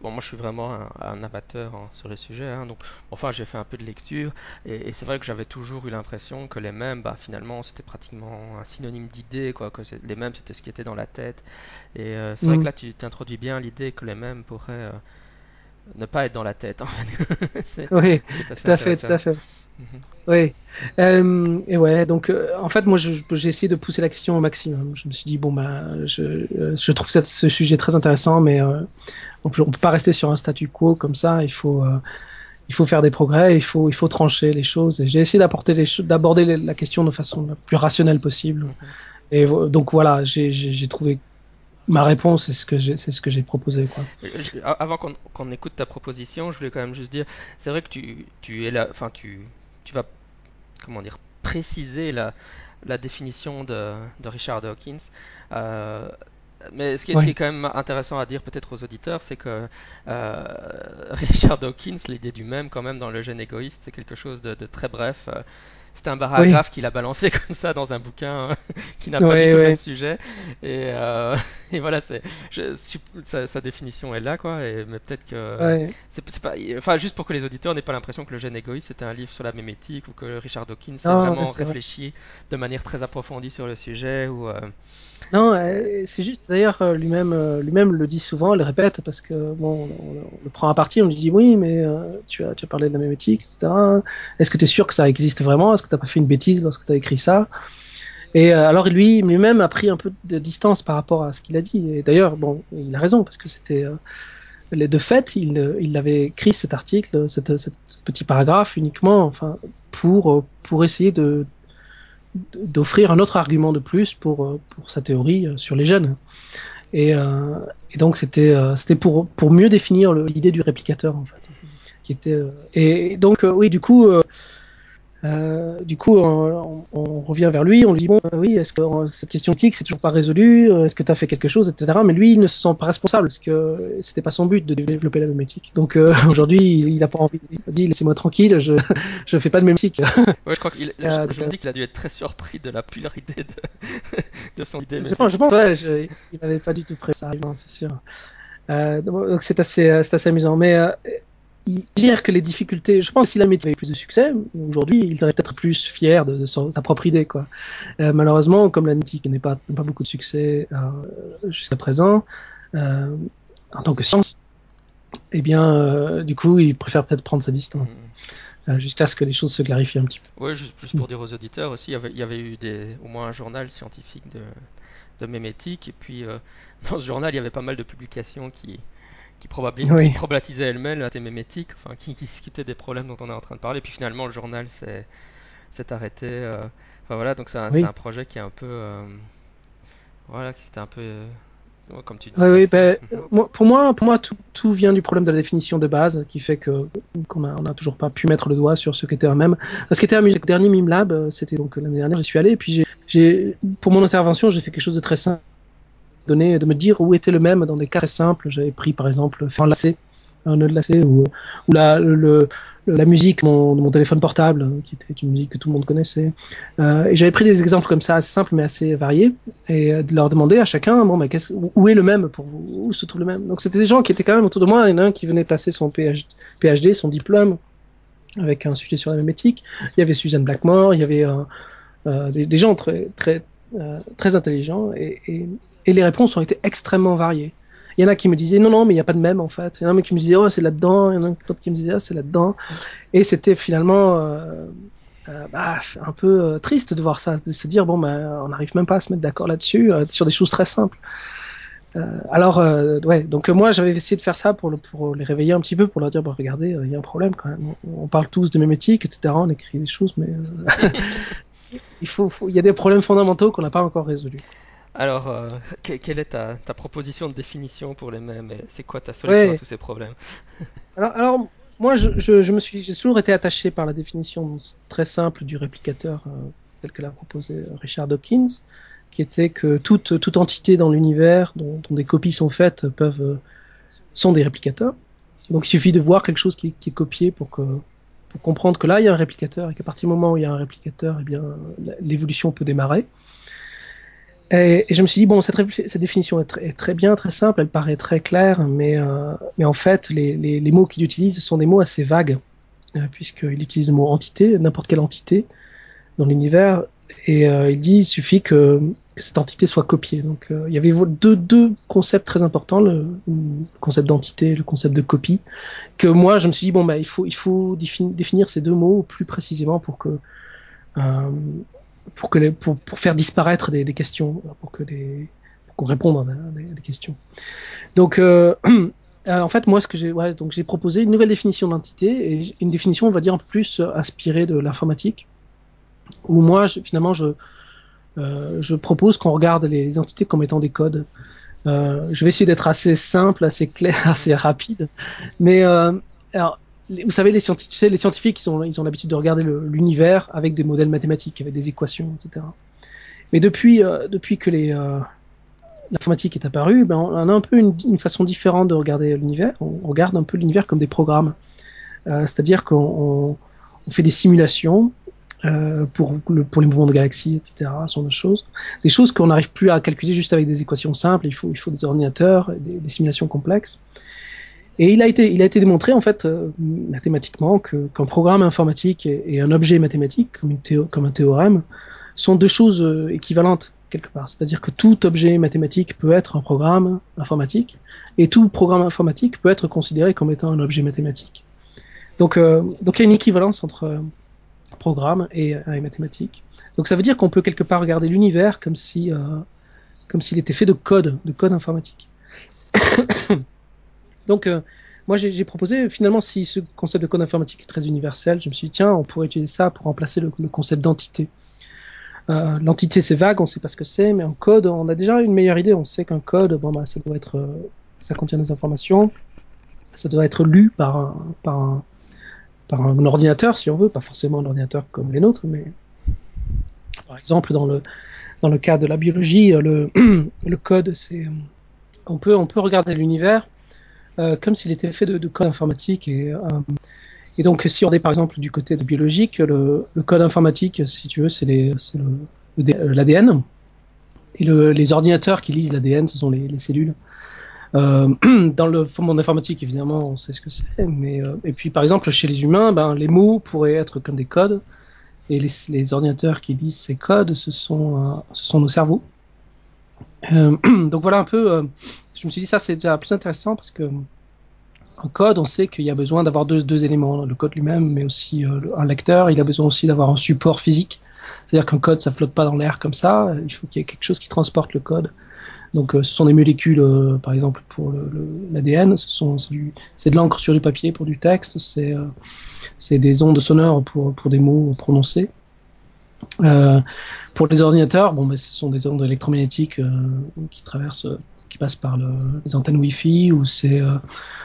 bon, moi je suis vraiment un, un amateur hein, sur le sujet, hein, donc enfin j'ai fait un peu de lecture, et, et c'est vrai que j'avais toujours eu l'impression que les mêmes, bah, finalement c'était pratiquement un synonyme d'idée, quoi, que les mêmes c'était ce qui était dans la tête, et euh, c'est mmh. vrai que là tu t'introduis bien l'idée que les mêmes pourraient euh, ne pas être dans la tête, en fait. [LAUGHS] oui, tout à fait, tout à fait. Mmh. Oui. Euh, et ouais, donc euh, en fait, moi, j'ai essayé de pousser la question au maximum. Je me suis dit bon bah, je, je trouve ce sujet très intéressant, mais euh, on on peut pas rester sur un statu quo comme ça. Il faut, il faut faire des progrès. Il faut, il faut trancher les choses. Et j'ai essayé d'apporter d'aborder la question de façon la plus rationnelle possible. Mmh. Et donc voilà, j'ai trouvé ma réponse, c'est ce que j'ai, c'est ce que j'ai proposé. Quoi. Avant qu'on qu écoute ta proposition, je voulais quand même juste dire, c'est vrai que tu, tu es là, enfin tu, tu vas, comment dire, préciser la, la définition de, de Richard Dawkins. Euh, mais ce qui, est, ouais. ce qui, est, quand même intéressant à dire peut-être aux auditeurs, c'est que euh, [LAUGHS] Richard Dawkins, l'idée du même quand même dans le gène égoïste, c'est quelque chose de, de très bref. C'était un paragraphe oui. qu'il a balancé [LAUGHS] comme ça dans un bouquin hein, [LAUGHS] qui n'a pas oui, du tout le même sujet. Et, euh, [LAUGHS] et voilà, c'est sa, sa, définition est là, quoi. Et, mais peut-être que c'est pas, enfin, juste pour que les auditeurs n'aient pas l'impression que le gène égoïste c'était un livre sur la mémétique ou que Richard Dawkins a vraiment réfléchi vrai. de manière très approfondie sur le sujet ou euh, non, euh, c'est juste d'ailleurs lui-même lui-même le dit souvent, le répète parce que bon, on, on, le prend à partie, on lui dit oui, mais euh, tu as tu as parlé de la mémétique, etc. Est-ce que tu es sûr que ça existe vraiment? Que tu n'as pas fait une bêtise lorsque tu as écrit ça Et euh, alors lui lui-même a pris un peu de distance par rapport à ce qu'il a dit. Et d'ailleurs, bon, il a raison parce que c'était de fait, il, il avait écrit cet article, cette, cette petit paragraphe uniquement, enfin, pour pour essayer de d'offrir un autre argument de plus pour, euh, pour sa théorie euh, sur les gènes. Et, euh, et donc c'était euh, c'était pour, pour mieux définir l'idée du réplicateur en fait. Qui était, euh, et donc oui, du coup, euh, du coup, on, on, revient vers lui, on lui dit bon, oui, est-ce que cette question éthique c'est toujours pas résolu Est-ce que tu as fait quelque chose, etc. Mais lui, il ne se sent pas responsable parce que c'était pas son but de développer la mémétique. Donc euh, [LAUGHS] aujourd'hui, il, il, a pas envie. Il a dit laissez-moi tranquille, je [LAUGHS] je fais pas de mémétique. [LAUGHS] ouais, je crois qu'il. Euh, je, je me dis qu'il a dû être très surpris de la popularité de, de son idée. Je pense, je pense, ouais, je, il n'avait pas du tout prêt ça, c'est sûr. Euh, donc c'est assez, c'est assez amusant, mais dire que les difficultés, je pense que si la méthode avait plus de succès, aujourd'hui, ils seraient peut-être plus fiers de, de, sa propre idée, quoi. Euh, malheureusement, comme la métique n'est pas, pas beaucoup de succès euh, jusqu'à présent, euh, en tant que science, eh bien, du coup, ils préfèrent peut-être prendre sa distance. Mmh. Jusqu'à ce que les choses se clarifient un petit peu. Oui, juste pour dire aux auditeurs aussi, il y avait, il y avait eu des, au moins un journal scientifique de, de mémétique, et puis [LAUGHS] dans ce journal, il y avait pas mal de publications qui, qui, probablement, oui. qui problématisait elle-même la thémémétique, enfin, qui, qui discutait des problèmes dont on est en train de parler. Puis finalement, le journal s'est arrêté. Euh, enfin voilà, donc c'est un, oui. un, projet qui est un peu. Euh, voilà, qui c'était un peu. Euh, comme tu dis. Oui, oui ben, pour moi, pour moi tout, tout, vient du problème de la définition de base qui fait que qu'on a, on a toujours pas pu mettre le doigt sur ce qu'était un même. Ce qui était un dernier MIMLab, euh, c'était donc l'année dernière, je suis allé et puis j'ai, pour mon intervention, j'ai fait quelque chose de très simple donner, de me dire où était le même dans des cas très simples. J'avais pris par exemple faire lacet un nœud de lacet ou, la, musique de mon téléphone portable, qui était une musique que tout le monde connaissait. Euh, et j'avais pris des exemples comme ça, assez simples mais assez variés, et euh, de leur demander à chacun, bon, où est le même pour vous? Où se trouve le même? Donc c'était des gens qui étaient quand même autour de moi. Il y en a un qui venait passer son PhD, son diplôme, avec un sujet sur la même éthique. Il y avait Suzanne Blackmore, il y avait euh des, des, gens très très euh, très intelligents, et, les réponses ont été extrêmement variées. Il y en a qui me disaient non, non, mais il n'y a pas de même en fait. Il y en a qui me disaient oh, c'est là-dedans. Il y en a d'autres qui me disaient oh, c'est là-dedans. Et c'était finalement euh, euh, bah, un peu euh, triste de voir ça, de se dire bon, bah, on n'arrive même pas à se mettre d'accord là-dessus, euh, sur des choses très simples. Euh, alors, ouais, donc moi j'avais essayé de faire ça pour, le, pour les réveiller un petit peu, pour leur dire bon, regardez, il y a un problème quand même. On, on parle tous de même éthique, etc. On écrit des choses, mais [LAUGHS] il faut, faut, il y a des problèmes fondamentaux qu'on n'a pas encore résolus. Alors, euh, quelle est ta, ta, proposition de définition pour les mêmes C'est quoi ta solution ouais. à tous ces problèmes [LAUGHS] alors, alors, moi, je, je, je me suis, j'ai toujours été attaché par la définition très simple du réplicateur, euh, telle que l'a proposé Richard Dawkins, qui était que toute, toute entité dans l'univers dont, dont, des copies sont faites peuvent, sont des réplicateurs. Donc, il suffit de voir quelque chose qui, qui est copié pour que pour comprendre que là, il y a un réplicateur et qu'à partir du moment où il y a un réplicateur, eh bien, l'évolution peut démarrer. Et, je me suis dit, bon, cette, définition est très, bien, très simple, elle paraît très claire, mais, euh, en fait, les mots qu'il utilise sont des mots assez vagues, euh, puisqu'il utilise le mot entité, n'importe quelle entité dans l'univers, et euh, il dit, il suffit que, cette entité soit copiée. Donc, euh, il y avait deux, deux concepts très importants, le, concept d'entité, le concept de copie, que moi, je me suis dit, bon, bah, il faut, il faut définir ces deux mots plus précisément pour que euh, pour, que les, pour, pour faire disparaître des, des, questions, pour que qu'on réponde à des, des, questions. Donc, [CLEARS THROAT] euh, en fait, moi, ce que j'ai, ouais, donc j'ai proposé une nouvelle définition d'entité et une définition, on va dire, plus inspirée de l'informatique, où moi, finalement, je, euh, je propose qu'on regarde les entités comme étant des codes. Euh, je vais essayer d'être assez simple, assez clair, [LAUGHS] assez rapide, mais euh, vous savez, les scientifiques, ils ont, l'habitude de regarder l'univers avec des modèles mathématiques, avec des équations, etc. Mais depuis, que l'informatique est apparue, ben, on a un peu une, façon différente de regarder l'univers. On, regarde un peu l'univers comme des programmes. C'est-à-dire qu'on on fait des simulations euh, pour, le, pour les mouvements de galaxies, etc. Ce genre de choses. Des choses qu'on n'arrive plus à calculer juste avec des équations simples. Il faut, il faut des ordinateurs, des, des simulations complexes. Et il a été, il a été démontré en fait euh, mathématiquement que qu'un programme informatique et, un objet mathématique, comme, une un théorème, sont deux choses euh, équivalentes quelque part. C'est-à-dire que tout objet mathématique peut être un programme informatique et tout programme informatique peut être considéré comme étant un objet mathématique. Donc, euh, donc il y a une équivalence entre programme et, et, mathématique. Donc ça veut dire qu'on peut quelque part regarder l'univers comme si, euh, comme s'il était fait de code, de code informatique. [COUGHS] Donc, euh, moi, j'ai proposé, finalement, si ce concept de code informatique est très universel, je me suis dit, tiens, on pourrait utiliser ça pour remplacer le, le concept d'entité. Euh, L'entité, c'est vague, on ne sait pas ce que c'est, mais en code, on a déjà une meilleure idée. On sait qu'un code, bon, bah, ça doit être, euh, ça contient des informations, ça doit être lu par un, par un, par un ordinateur, si on veut, pas forcément un ordinateur comme les nôtres, mais par exemple, dans le, dans le cas de la biologie, le, [CLEARS THROAT] le code, c'est, on peut, on peut regarder l'univers euh, comme s'il était fait de, de, code informatique. Et, euh, et donc, si on est par exemple du côté biologique, le, code informatique, si tu veux, c'est l'ADN. Et le, les ordinateurs qui lisent l'ADN, ce sont les, les cellules. Euh, [CLEARS THROAT] dans le monde informatique, évidemment, on sait ce que c'est. Mais euh, et puis, par exemple, chez les humains, ben, les mots pourraient être comme des codes. Et les, ordinateurs qui lisent ces codes, ce sont, euh, ce sont nos cerveaux. [CLEARS THROAT] Donc voilà un peu. Je me suis dit ça c'est déjà plus intéressant parce que en code on sait qu'il y a besoin d'avoir deux, deux éléments, le code lui-même, mais aussi un lecteur. Il a besoin aussi d'avoir un support physique. C'est-à-dire qu'un code ça flotte pas dans l'air comme ça. Il faut qu'il y ait quelque chose qui transporte le code. Donc ce sont des molécules, par exemple pour l'ADN, ce sont c'est de l'encre sur du papier pour du texte, c'est c'est des ondes sonores pour pour des mots prononcés. Euh, pour les ordinateurs, bon, mais ce sont des ondes électromagnétiques euh, qui traversent, qui passent par le, les antennes Wi-Fi ou c'est, euh,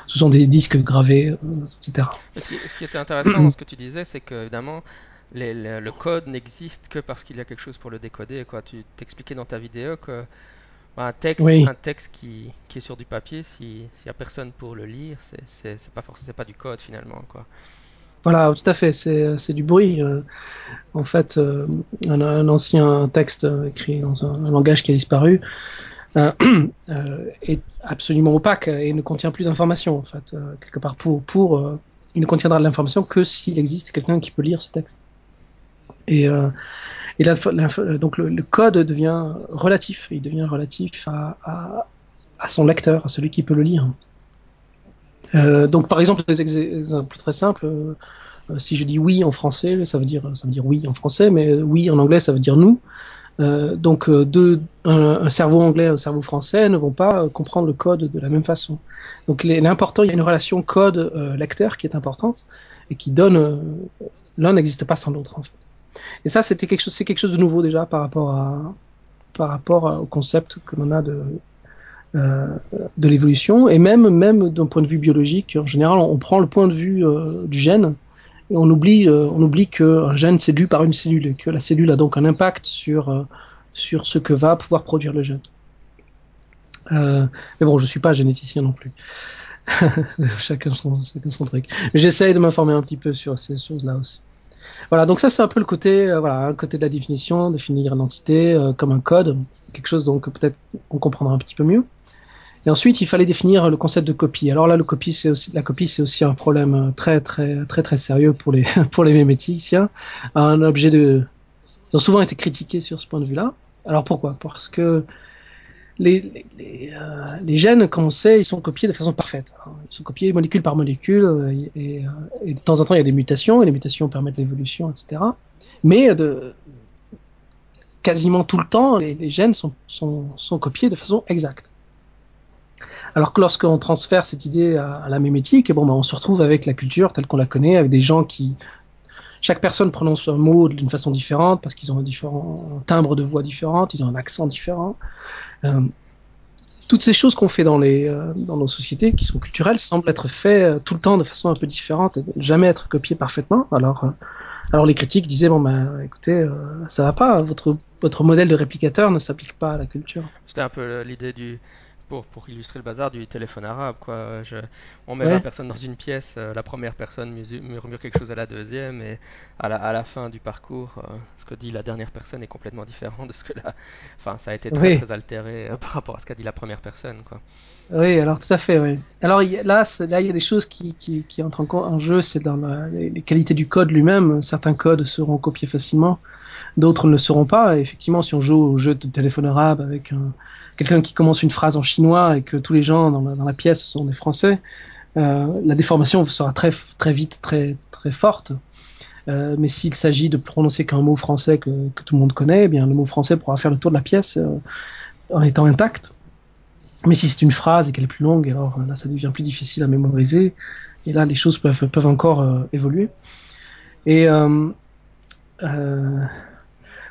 ce sont des disques gravés, etc. Ce qui, ce qui, était intéressant dans ce que tu disais, c'est que évidemment les, le code n'existe que parce qu'il y a quelque chose pour le décoder. Quoi. Tu t'expliquais dans ta vidéo que Un texte, Oui, un texte qui, qui est sur du papier, si, s'il n'y a personne pour le lire, c'est pas forcément, pas du code finalement, quoi. voilà, tout à fait. C'est du bruit. euh, en fait, euh, un, un ancien texte euh, écrit dans un, un langage qui a disparu [CLEARS THROAT] euh, est absolument opaque et ne contient plus d'informations. En fait, quelque part pour pour il ne contiendra de l'information que s'il existe quelqu'un qui peut lire ce texte. Et, et donc le, code devient relatif. Il devient relatif à, son lecteur, à celui qui peut le lire. Euh, donc par exemple, des ex- exemples très simples. euh, si je dis oui en français, ça veut dire ça veut dire oui en français, mais oui en anglais, ça veut dire nous. Euh, donc euh, deux, un, cerveau anglais et un cerveau français ne vont pas comprendre le code de la même façon. Donc l'important, il y a une relation code-lecteur qui est importante et qui donne l'un n'existe pas sans l'autre. En fait. Et ça, c'était quelque chose, c'est quelque chose de nouveau déjà par rapport à par rapport à- au concept que l'on a de euh, de l'évolution et même même d'un point de vue biologique. En général, on prend le point de vue euh, du gène et on oublie, euh, on oublie qu'un gène c'est lu par une cellule et que la cellule a donc un impact sur, euh, sur ce que va pouvoir produire le gène. Euh, mais bon, je suis pas généticien non plus. [LAUGHS] chacun, son, chacun son truc. J'essaye de m'informer un petit peu sur ces choses-là aussi. Voilà, donc ça c'est un peu le côté, euh, voilà, un côté de la définition, définir une entité euh, comme un code, quelque chose donc peut-être on comprendra un petit peu mieux. Et ensuite, il fallait définir le concept de copie. Alors là, le copie, c'est aussi, la copie, c'est aussi un problème très, très, très, très sérieux pour les, [LAUGHS] pour les méméticiens. Un objet de, ils ont souvent été critiqués sur ce point de vue-là. Alors pourquoi? Parce que les, les, euh, les, gènes, comme on sait, ils sont copiés de façon parfaite. Ils sont copiés molécule par molécule, euh, et, et, de temps en temps, il y a des mutations, et les mutations permettent l'évolution, etc. Mais de, quasiment tout le temps, les, les gènes sont, sont, sont copiés de façon exacte. Alors que lorsqu'on transfère cette idée à, à la mémétique, bon, ben, on se retrouve avec la culture telle qu'on la connaît, avec des gens qui, chaque personne prononce un mot d'une façon différente parce qu'ils ont un différent un timbre de voix différent, ils ont un accent différent. Euh, toutes ces choses qu'on fait dans les euh, dans nos sociétés qui sont culturelles semblent être faites euh, tout le temps de façon un peu différente et jamais être copiées parfaitement. Alors alors les critiques disaient bon ben écoutez euh, ça va pas votre votre modèle de réplicateur ne s'applique pas à la culture. C'était un peu l'idée du pour, pour illustrer le bazar du téléphone arabe quoi. Je, on met Ouais. 20 personnes dans une pièce, euh, la première personne murmure quelque chose à la deuxième et à la, à la fin du parcours, euh, ce que dit la dernière personne est complètement différent de ce que la, enfin ça a été très Oui. très altéré euh, par rapport à ce qu'a dit la première personne quoi. Oui, alors tout à fait, oui. Alors y là, là, il y a des choses qui, qui, qui entrent en, jeu, c'est dans la- les, les qualités du code lui-même. Certains codes seront copiés facilement, d'autres ne le seront pas. Effectivement, si on joue au jeu de téléphone arabe avec un- quelqu'un qui commence une phrase en chinois et que tous les gens dans la, pièce sont des Français, euh, la déformation sera très, très vite très, très forte. Euh, mais s'il s'agit de prononcer qu'un mot français que, tout le monde connaît, eh bien le mot français pourra faire le tour de la pièce euh, en étant intact. Mais si c'est une phrase et qu'elle est plus longue, alors là, ça devient plus difficile à mémoriser. Et là, les choses peuvent, peuvent encore évoluer. Et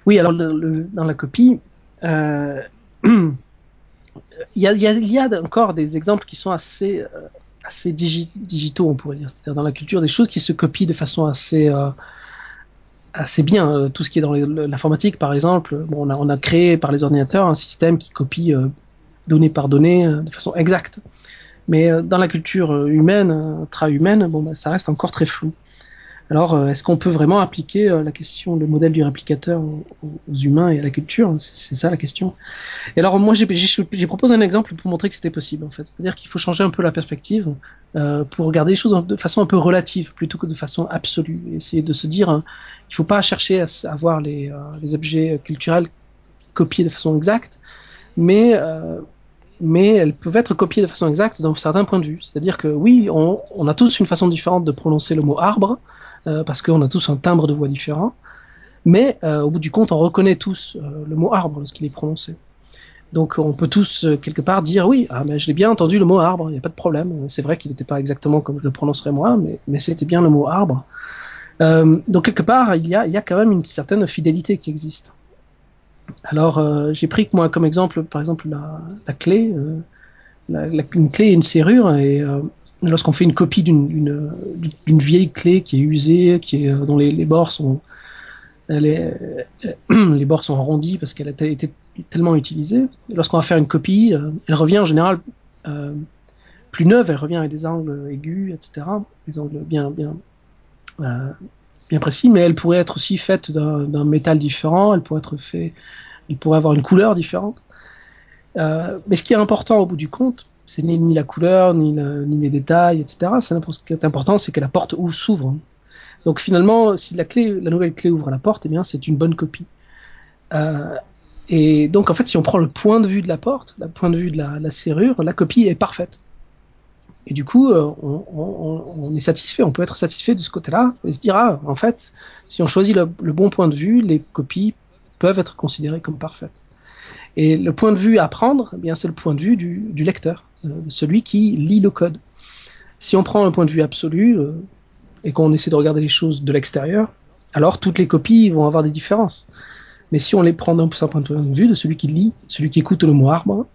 oui, alors dans la copie, euh, [CLEARS THROAT] il, y a, encore des exemples qui sont assez, euh, digitaux, on pourrait dire. C'est-à-dire dans la culture, des choses qui se copient de façon assez, euh, bien. Tout ce qui est dans l'informatique, par exemple, bon, on, a, créé par les ordinateurs un système qui copie euh, donnée par donnée de façon exacte. Mais dans la culture humaine, intra-humaine, bon, bah, ça reste encore très flou. Alors, euh, est-ce qu'on peut vraiment appliquer euh, la question, le modèle du réplicateur aux, humains et à la culture? C'est ça la question. Et alors, moi, j'ai proposé un exemple pour montrer que c'était possible, en fait. C'est-à-dire qu'il faut changer un peu la perspective euh, pour regarder les choses de façon un peu relative plutôt que de façon absolue. Essayer de se dire, hein, il ne faut pas chercher à avoir les, euh, les objets culturels copiés de façon exacte, mais euh, mais elles peuvent être copiées de façon exacte dans certains points de vue. C'est-à-dire que oui, on, on, a tous une façon différente de prononcer le mot arbre, euh, parce qu'on a tous un timbre de voix différent, mais euh, au bout du compte, on reconnaît tous euh, le mot arbre lorsqu'il est prononcé. Donc on peut tous quelque part dire oui, ah, mais je l'ai bien entendu le mot arbre, il n'y a pas de problème. C'est vrai qu'il n'était pas exactement comme je le prononcerais moi, mais, c'était bien le mot arbre. Donc quelque part, il y, a, quand même une certaine fidélité qui existe. Alors, j'ai pris moi comme exemple, par exemple, la, clé, la, la, une clé et une serrure, et euh, lorsqu'on fait une copie d'une vieille clé qui est usée, qui est, dont les, les bords sont, elle est, [CLEARS THROAT] les bords sont arrondis parce qu'elle a été tellement utilisée. Lorsqu'on va faire une copie, elle revient en général plus neuve, elle revient avec des angles aigus, etc. Des angles bien, bien, bien précis, mais elle pourrait être aussi faite d'un métal différent, elle pourrait être fait, elle pourrait avoir une couleur différente. Euh, mais ce qui est important au bout du compte, c'est ni, la couleur, ni, ni, les détails, etc. Ce qui est important, c'est que la porte s'ouvre. Donc finalement, si la nouvelle clé ouvre la porte, eh bien c'est une bonne copie. Euh, et donc en fait, si on prend le point de vue de la porte, le point de vue de la, serrure, la copie est parfaite. Et du coup, euh, on, est satisfait, on peut être satisfait de ce côté-là et se dire, ah, en fait, si on choisit le, bon point de vue, les copies peuvent être considérées comme parfaites. Et le point de vue à prendre, eh bien, c'est le point de vue du, du lecteur, euh, celui qui lit le code. Si on prend un point de vue absolu euh, et qu'on essaie de regarder les choses de l'extérieur, alors toutes les copies vont avoir des différences. Mais si on les prend d'un point de vue de celui qui lit, celui qui écoute le mot arbre,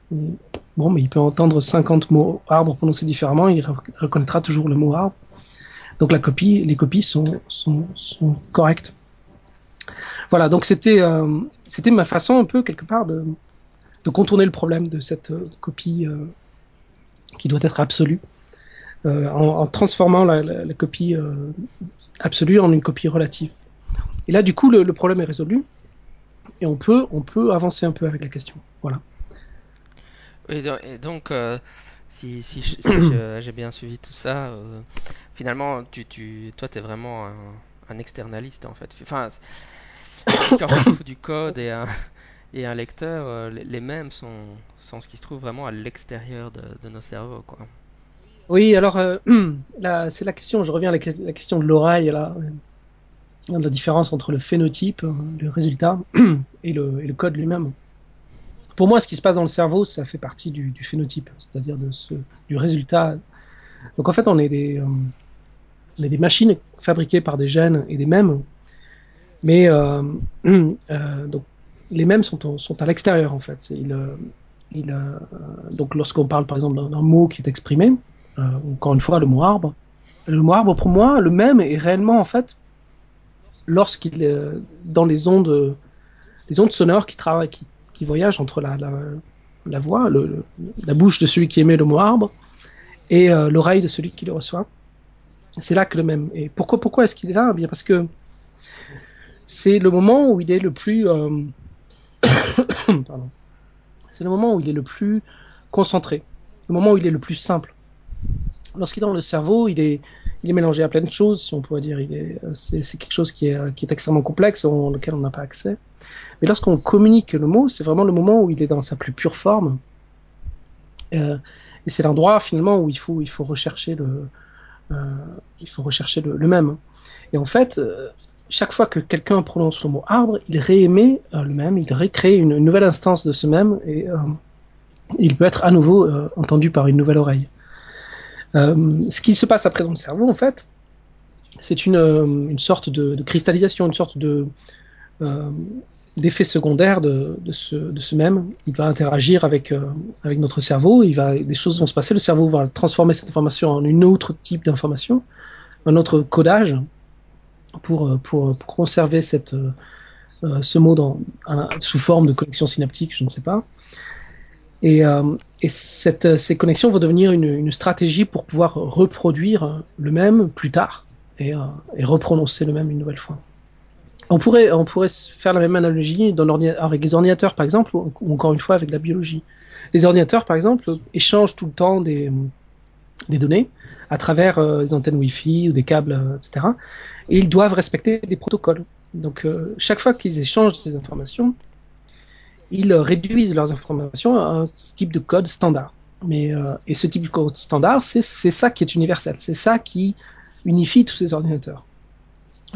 bon, mais il peut entendre 50 mots arbre prononcés différemment, il reconnaîtra toujours le mot arbre. Donc la copie, les copies sont, sont, sont correctes. Voilà, donc c'était euh, ma façon un peu quelque part de, de contourner le problème de cette euh, copie euh, qui doit être absolue, euh, en, en, transformant la, la, la copie euh, absolue en une copie relative. Et là, du coup, le, le problème est résolu et on peut, on peut avancer un peu avec la question. Voilà. Et donc, et donc euh, si, si, si [COUGHS] j'ai bien suivi tout ça, finalement, tu, tu, toi, tu es vraiment un, un, externaliste, en fait. Enfin, on [COUGHS] fout du code et un, et un lecteur, euh, les, mêmes sont, sont ce qui se trouve vraiment à l'extérieur de, nos cerveaux, quoi. Oui, alors, euh, [CLEARS THROAT] c'est la question, je reviens à la, question de l'oreille, là la différence entre le phénotype, le résultat, [CLEARS THROAT] et le, code lui-même. Pour moi, ce qui se passe dans le cerveau, ça fait partie du, phénotype, c'est-à-dire ce, du résultat. Donc en fait, on est, des, euh, des machines fabriquées par des gènes et des mèmes, mais euh, [CLEARS THROAT] euh, donc, les mèmes sont, sont à l'extérieur en fait. Il, il, donc lorsqu'on parle par exemple d'un mot qui est exprimé, encore une fois le mot arbre, le mot arbre pour moi, le même est réellement en fait lorsqu'il est dans les ondes, les ondes sonores qui travaillent, qui, qui voyagent entre la, la, voix, la bouche de celui qui émet le mot arbre et euh, l'oreille de celui qui le reçoit. C'est là que le même. Et pourquoi, pourquoi est-ce qu'il est là? Eh parce que c'est le moment où il est le plus. Euh... [COUGHS] c'est le moment où il est le plus concentré, le moment où il est le plus simple. Lorsqu'il est dans le cerveau, il est, il est mélangé à plein de choses, si on pourrait dire. C'est quelque chose qui est, qui est extrêmement complexe, auquel on n'a pas accès. Mais lorsqu'on communique le mot, c'est vraiment le moment où il est dans sa plus pure forme. Euh, et c'est l'endroit finalement où il faut, il faut rechercher le, euh, il faut rechercher le, même. Et en fait, euh, chaque fois que quelqu'un prononce le mot arbre, il réémet euh, le même, il récrée une, nouvelle instance de ce même, et euh, il peut être à nouveau euh, entendu par une nouvelle oreille. ce qui se passe après dans le cerveau, en fait, c'est une, sorte de, cristallisation, une sorte de d'effets secondaires de, ce, de ce même. Il va interagir avec, avec notre cerveau, des choses vont se passer, le cerveau va transformer cette information en une autre type d'information, un autre codage pour, pour, pour conserver cette, euh, ce mot dans, sous forme de connexion synaptique, je ne sais pas. Et, euh, et cette, ces connexions vont devenir une, une, stratégie pour pouvoir reproduire le même plus tard et, et reprononcer le même une nouvelle fois. On pourrait, on pourrait faire la même analogie dans avec les ordinateurs, par exemple, ou, encore une fois avec la biologie. Les ordinateurs, par exemple, échangent tout le temps des, des données à travers euh, les antennes Wi-Fi ou des câbles, euh, etc. Et ils doivent respecter des protocoles. Donc, euh, chaque fois qu'ils échangent des informations, ils réduisent leurs informations à un type de code standard. Mais, euh, et ce type de code standard, c'est ça qui est universel. C'est ça qui unifie tous ces ordinateurs.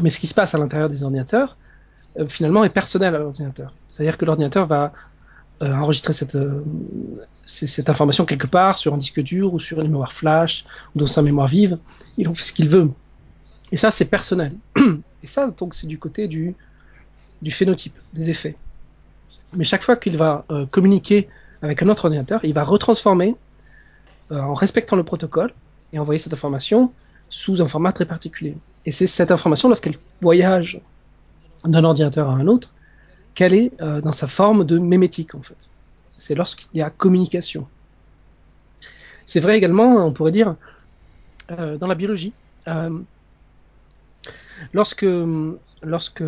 Mais ce qui se passe à l'intérieur des ordinateurs, euh, finalement, est personnel à l'ordinateur. C'est-à-dire que l'ordinateur va euh, enregistrer cette, euh, cette information quelque part sur un disque dur ou sur une mémoire flash ou dans sa mémoire vive. Il en fait ce qu'il veut. Et ça, c'est personnel. [CLEARS THROAT] Et ça, donc, c'est du côté du, du phénotype, des effets. Mais chaque fois qu'il va euh, communiquer avec un autre ordinateur, il va retransformer euh, en respectant le protocole et envoyer cette information sous un format très particulier. Et c'est cette information, lorsqu'elle voyage d'un ordinateur à un autre, qu'elle est euh, dans sa forme de mémétique en fait. C'est lorsqu'il y a communication. C'est vrai également, on pourrait dire, euh, dans la biologie. Euh, lorsque lorsque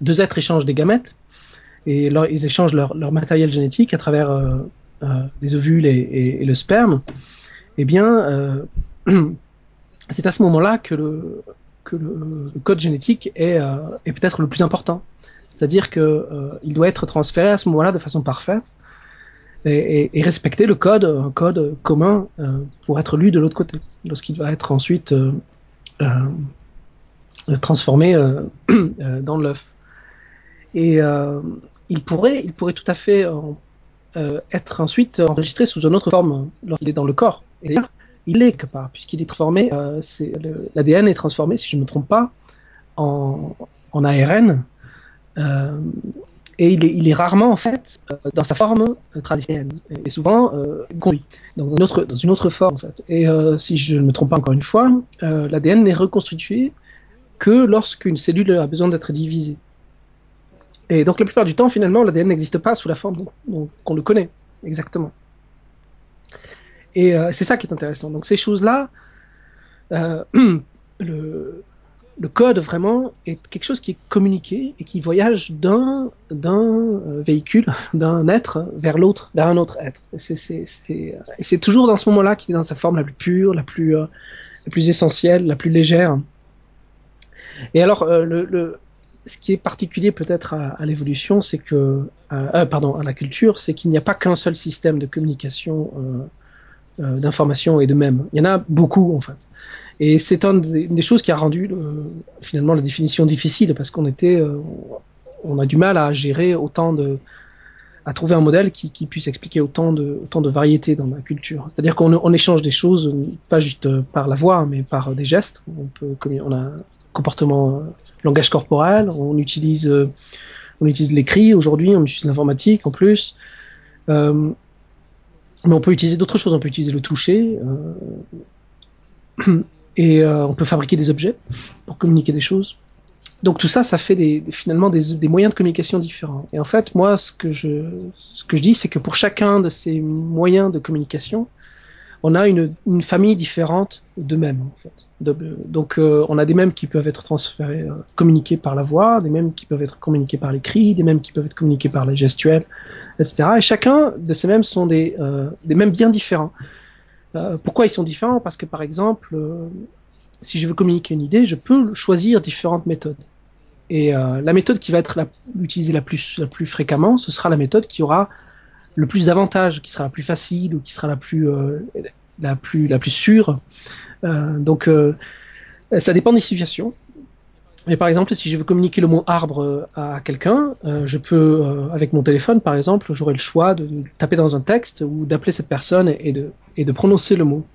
deux êtres échangent des gamètes et ils échangent leur, leur, matériel génétique à travers des ovules et, et, le sperme, eh bien, [CLEARS THROAT] c'est à ce moment-là que le, que le, code génétique est, est peut-être le plus important. C'est-à-dire qu'il doit être transféré à ce moment-là de façon parfaite et, respecter le code, un code commun euh, pour être lu de l'autre côté, lorsqu'il va être ensuite euh, euh, transformé [CLEARS THROAT] dans l'œuf. Et il pourrait, il pourrait tout à fait être ensuite enregistré sous une autre forme lorsqu'il est dans le corps. Il est quelque part, puisqu'il est transformé, l'ADN est transformé, si je ne me trompe pas, en, en ARN. Euh, et il est, il est, rarement en fait euh, dans sa forme euh, traditionnelle et souvent euh, dans une autre dans une autre forme en fait. Et euh, si je ne me trompe pas encore une fois, euh, l'ADN n'est reconstitué que lorsqu'une cellule a besoin d'être divisée. Et donc la plupart du temps finalement l'ADN n'existe pas sous la forme qu'on le connaît exactement. Et c'est ça qui est intéressant. Donc ces choses là, [CLEARS THROAT] le code vraiment est quelque chose qui est communiqué et qui voyage d'un d'un véhicule, [LAUGHS] d'un être vers l'autre, vers un autre être. Et c'est toujours dans ce moment-là qu'il est dans sa forme la plus pure, la plus euh, la plus essentielle, la plus légère. Et alors euh, ce qui est particulier peut-être à, l'évolution, c'est que euh, pardon à la culture, c'est qu'il n'y a pas qu'un seul système de communication euh, d'information et de mèmes. Il y en a beaucoup en fait. Et c'est une des choses qui a rendu euh, finalement la définition difficile parce qu'on était, euh, on a du mal à gérer autant de, à trouver un modèle qui, puisse expliquer autant de, autant de variétés dans la culture. C'est-à-dire qu'on on échange des choses pas juste par la voix, mais par des gestes. On peut, on a comportement, langage corporel, on utilise, on utilise l'écrit aujourd'hui, on utilise l'informatique en plus. Mais on peut utiliser d'autres choses, on peut utiliser le toucher. Euh, [CLEARS THROAT] et euh, on peut fabriquer des objets pour communiquer des choses. Donc tout ça, ça fait des, finalement des, moyens de communication différents. Et en fait, moi, ce que je, ce que je dis, c'est que pour chacun de ces moyens de communication, on a une famille différente de mèmes. En fait. Donc euh, on a des mèmes qui peuvent être transférés, euh, communiqués par la voix, des mèmes qui peuvent être communiqués par l'écrit, des mèmes qui peuvent être communiqués par les gestuels, etc. Et chacun de ces mèmes sont des, euh, des mèmes bien différents. Euh, pourquoi ils sont différents? Parce que par exemple, si je veux communiquer une idée, je peux choisir différentes méthodes. Et la méthode qui va être utilisée la plus, fréquemment, ce sera la méthode qui aura le plus d'avantages, qui sera la plus facile ou qui sera la plus, la plus, la plus sûre. Euh, donc, ça dépend des situations. Mais par exemple, si je veux communiquer le mot arbre à quelqu'un, euh, je peux, euh, avec mon téléphone par exemple, j'aurai le choix de taper dans un texte ou d'appeler cette personne et de, et de prononcer le mot.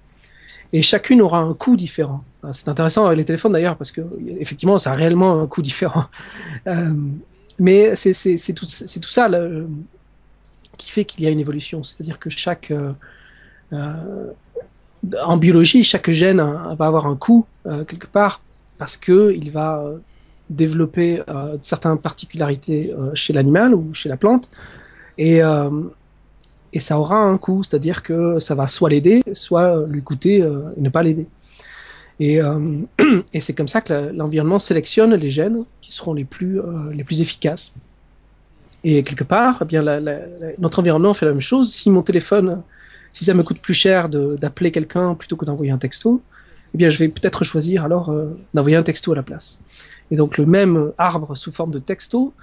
Et chacune aura un coût différent. C'est intéressant avec les téléphones d'ailleurs parce que effectivement, ça a réellement un coût différent. [LAUGHS] Euh, mais c'est tout, tout ça qui fait qu'il y a une évolution. C'est-à-dire que chaque en biologie, chaque gène va avoir un coût quelque part parce que il va développer euh, certaines particularités euh, chez l'animal ou chez la plante et euh, ça aura un coût, c'est-à-dire que ça va soit l'aider, soit lui coûter et ne pas l'aider. Et, [CLEARS THROAT] c'est comme ça que l'environnement sélectionne les gènes qui seront les plus efficaces. Et quelque part, eh bien notre environnement fait la même chose. Si mon téléphone, si ça me coûte plus cher d'appeler quelqu'un plutôt que d'envoyer un texto, eh bien je vais peut-être choisir alors euh, d'envoyer un texto à la place. Et donc le même arbre sous forme de texto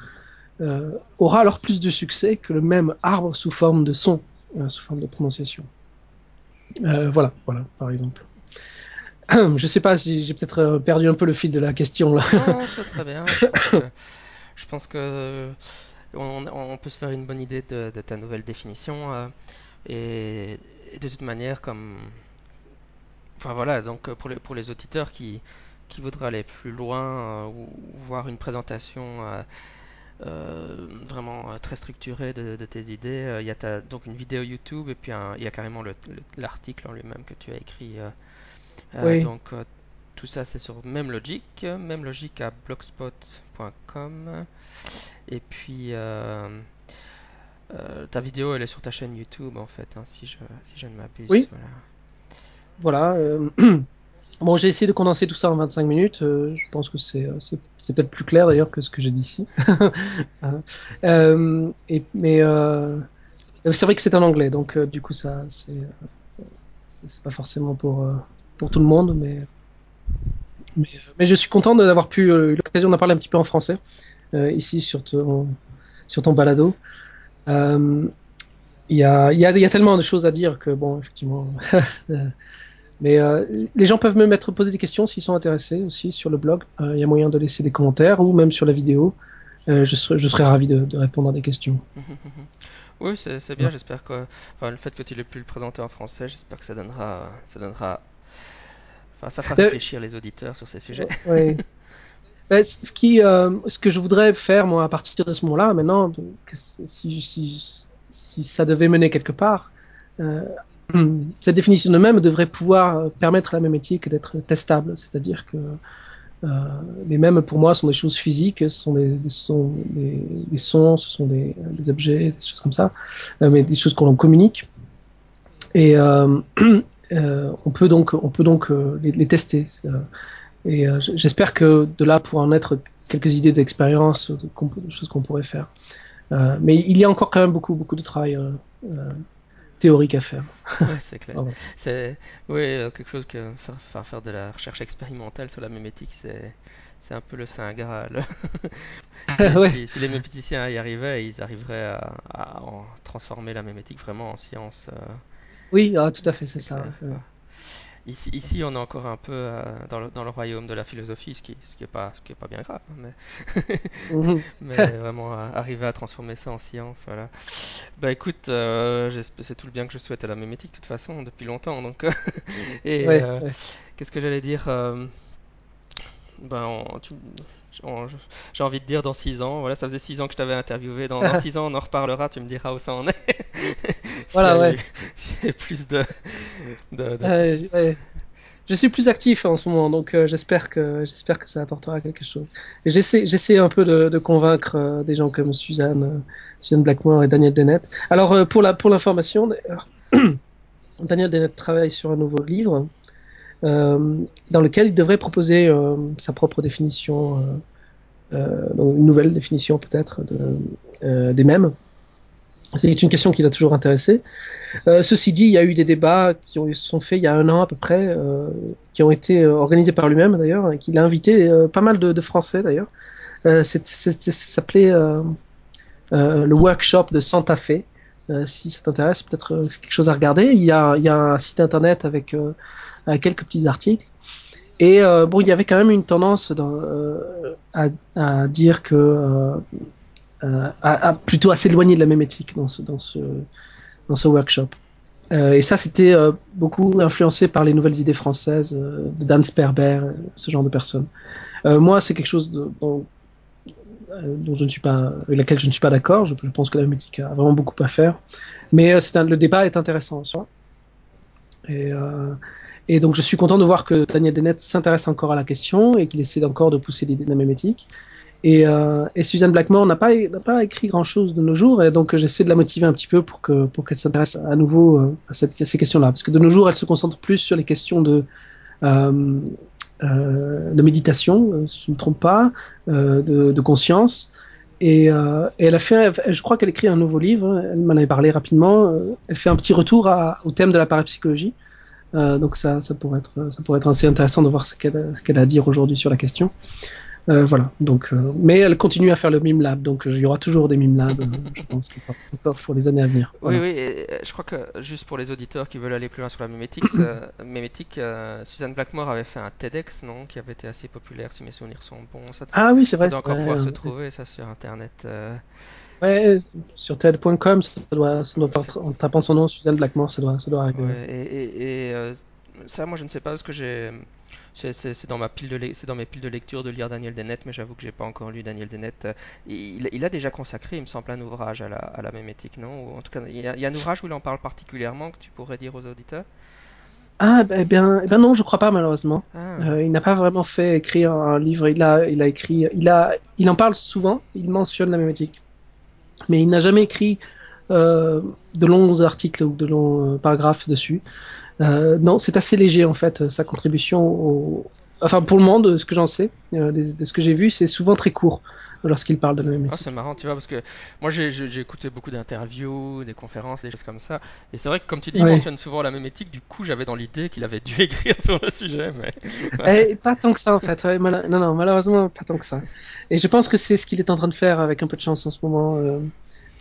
euh, aura alors plus de succès que le même arbre sous forme de son, euh, sous forme de prononciation. Voilà, voilà, par exemple. [CLEARS THROAT] Je sais pas si j'ai peut-être perdu un peu le fil de la question là. Non, [LAUGHS] c'est très bien. Je pense que, je pense que on, on, peut se faire une bonne idée de, de ta nouvelle définition. Et, et, de toute manière, comme Enfin voilà, donc euh, pour les, pour les auditeurs qui, qui voudraient aller plus loin euh, ou voir une présentation euh, vraiment euh, très structurée de, de tes idées, il y a ta, donc une vidéo YouTube et puis il y a carrément l'article en lui-même que tu as écrit. oui. Donc tout ça, c'est sur Même Logique, Même Logique à blogspot.com. Et puis, euh, ta vidéo, elle est sur ta chaîne YouTube, en fait, hein, si je, si je ne m'abuse. Oui, Voilà. voilà. euh, [CLEARS THROAT] Bon, j'ai essayé de condenser tout ça en 25 minutes. euh, je pense que c'est peut-être plus clair d'ailleurs que ce que j'ai dit ici. [LAUGHS] Et, mais c'est vrai que c'est en anglais, donc du coup ça c'est c'est pas forcément pour pour tout le monde, mais mais, mais je suis content d'avoir pu eu l'occasion d'en parler un petit peu en français ici sur ton sur ton balado. Euh, Il y a, y, a, y a tellement de choses à dire que bon effectivement [LAUGHS] euh, Mais euh, les gens peuvent me mettre poser des questions s'ils sont intéressés aussi sur le blog. Euh, Il y a moyen de laisser des commentaires ou même sur la vidéo. Euh, je, serai, je serai ravi de, de répondre à des questions. [LAUGHS] Oui, c'est bien, Ouais. j'espère que enfin, le fait que tu l'aies pu le présenter en français, j'espère que ça donnera, ça donnera, enfin, ça fera Euh, réfléchir les auditeurs sur ces sujets. ouais. [LAUGHS] Ben, ce qui, euh, ce que je voudrais faire moi à partir de ce moment-là, maintenant, si, si, si ça devait mener quelque part, euh, [CLEARS THROAT] cette définition de même devrait pouvoir permettre à la même éthique d'être testable, c'est-à-dire que Euh, les mêmes, pour moi, sont des choses physiques, ce sont des, des, sons, des, des sons, ce sont des, objets, des choses comme ça, euh, mais des choses qu'on communique. Et euh, [CLEARS THROAT] euh, on peut donc, on peut donc euh, les, les, tester. Et euh, j'espère que de là pourra en être quelques idées d'expérience, de, de, choses qu'on pourrait faire. Euh, mais il y a encore quand même beaucoup, beaucoup de travail euh, théorique à faire. Ouais, c'est clair. Oh. C'est oui, quelque chose que faire, faire de la recherche expérimentale sur la mémétique, c'est c'est un peu le saint graal. [LAUGHS] si, ouais. si, si, les méméticiens y arrivaient, ils arriveraient à, à en transformer la mémétique vraiment en science. Euh, oui, ah, tout à fait, c'est ça. Clair, Ici, ici, on est encore un peu euh, dans, le, dans, le, royaume de la philosophie, ce qui, ce qui est pas, ce qui est pas bien grave, hein, mais, -hmm. [LAUGHS] mais vraiment euh, arriver à transformer ça en science, voilà. Bah écoute, euh, c'est tout le bien que je souhaite à la mémétique de toute façon depuis longtemps, donc. [LAUGHS] et ouais, ouais. qu'est-ce que j'allais dire Ben, on, tu, j'ai envie de dire dans 6 ans, voilà, ça faisait 6 ans que je t'avais interviewé, dans, dans [LAUGHS] 6 ans on en reparlera, tu me diras où ça en est. [LAUGHS] voilà, ouais. S'il y a plus de... de, de... Euh, ouais. Je suis plus actif en ce moment, donc euh, j'espère que j'espère que ça apportera quelque chose. Et j'essaie j'essaie un peu de, de convaincre euh, des gens comme Suzanne, Suzanne Blackmore et Daniel Dennett. Alors euh, pour la pour l'information, [CLEARS THROAT] Daniel Dennett travaille sur un nouveau livre euh, dans lequel il devrait proposer euh, sa propre définition, euh, une nouvelle définition peut-être de, des mêmes. C'est une question qui l'a toujours intéressé. Euh, ceci dit, il y a eu des débats qui ont, sont faits il y a un an à peu près, euh, qui ont été organisés par lui-même d'ailleurs, et qu'il a invité euh, pas mal de, Français d'ailleurs. ça s'appelait le workshop de Santa Fe. si ça t'intéresse, peut-être c'est quelque chose à regarder. Il y a un site internet avec quelques petits articles. Et bon, il y avait quand même une tendance dans, à, dire que euh, plutôt à s'éloigner de la même éthique dans ce, dans ce, dans ce workshop. Euh, et ça, c'était euh, beaucoup influencé par les nouvelles idées françaises euh, de Dan Sperber, ce genre de personnes. moi, c'est quelque chose dont, je ne suis pas, avec laquelle je ne suis pas d'accord. Je, pense que la éthique a vraiment beaucoup à faire. Mais un, le débat est intéressant en soi. Et, et donc, je suis content de voir que Daniel Dennett s'intéresse encore à la question et qu'il essaie encore de pousser l'idée de la mémétique. Et, euh, et, Suzanne Blackmore n'a pas, pas écrit grand-chose de nos jours, et donc j'essaie de la motiver un petit peu pour qu'elle pour qu'elle s'intéresse à nouveau euh, à, cette, à ces questions-là. Parce que de nos jours, elle se concentre plus sur les questions de, euh, de méditation, si je ne me trompe pas, de, de, conscience. Et, et, elle a fait, je crois qu'elle écrit un nouveau livre, elle m'en avait parlé rapidement, elle fait un petit retour à, au thème de la parapsychologie. Donc ça, ça, pourrait être, ça pourrait être assez intéressant de voir ce qu'elle ce qu'elle a à dire aujourd'hui sur la question. Euh, voilà. Donc, euh, mais elle continue à faire le mime lab, donc il y aura toujours des mime labs, je pense, encore pour les années à venir. Voilà. Oui, oui. Et je crois que juste pour les auditeurs qui veulent aller plus loin sur la mémétique, [COUGHS] mémétique, euh, Suzanne Blackmore avait fait un TEDx, non, qui avait été assez populaire, si mes souvenirs sont bons. Ça, ah oui, c'est vrai. Ça doit encore ouais, pouvoir ouais. se trouver, ça, sur Internet. Ouais, sur TED.com, ça doit, ça doit en tapant son nom, Suzanne Blackmore, ça doit, ça doit arriver. Ouais, et, et, et ça, moi, je ne sais pas parce que j'ai c'est dans ma pile de c'est dans mes piles de lecture de lire Daniel Dennett, mais j'avoue que j'ai pas encore lu Daniel Dennett. Il, il, a déjà consacré, il me semble, un ouvrage à la, à la mémétique, non? Ou en tout cas, il y, a, il y, a, un ouvrage où il en parle particulièrement que tu pourrais dire aux auditeurs? Ah, ben, eh eh ben non, je crois pas malheureusement. Ah, Euh, il n'a pas vraiment fait écrire un livre. Il a, il a écrit, il a, il en parle souvent. Il mentionne la mémétique, mais il n'a jamais écrit euh, de longs articles ou de longs euh, paragraphes dessus. Euh, non, c'est assez léger en fait. Sa contribution, au... enfin pour le moment, de ce que j'en sais, euh, de, de, ce que j'ai vu, c'est souvent très court lorsqu'il parle de la ah, c'est marrant, tu vois, parce que moi j'ai écouté beaucoup d'interviews, des conférences, des choses comme ça, et c'est vrai que comme tu dis, il Ouais. mentionne souvent la même éthique, du coup j'avais dans l'idée qu'il avait dû [LAUGHS] écrire sur le sujet, mais [LAUGHS] Et pas tant que ça en fait. Ouais, mal- Non, non, malheureusement pas tant que ça. Et je pense que c'est ce qu'il est en train de faire avec un peu de chance en ce moment. euh,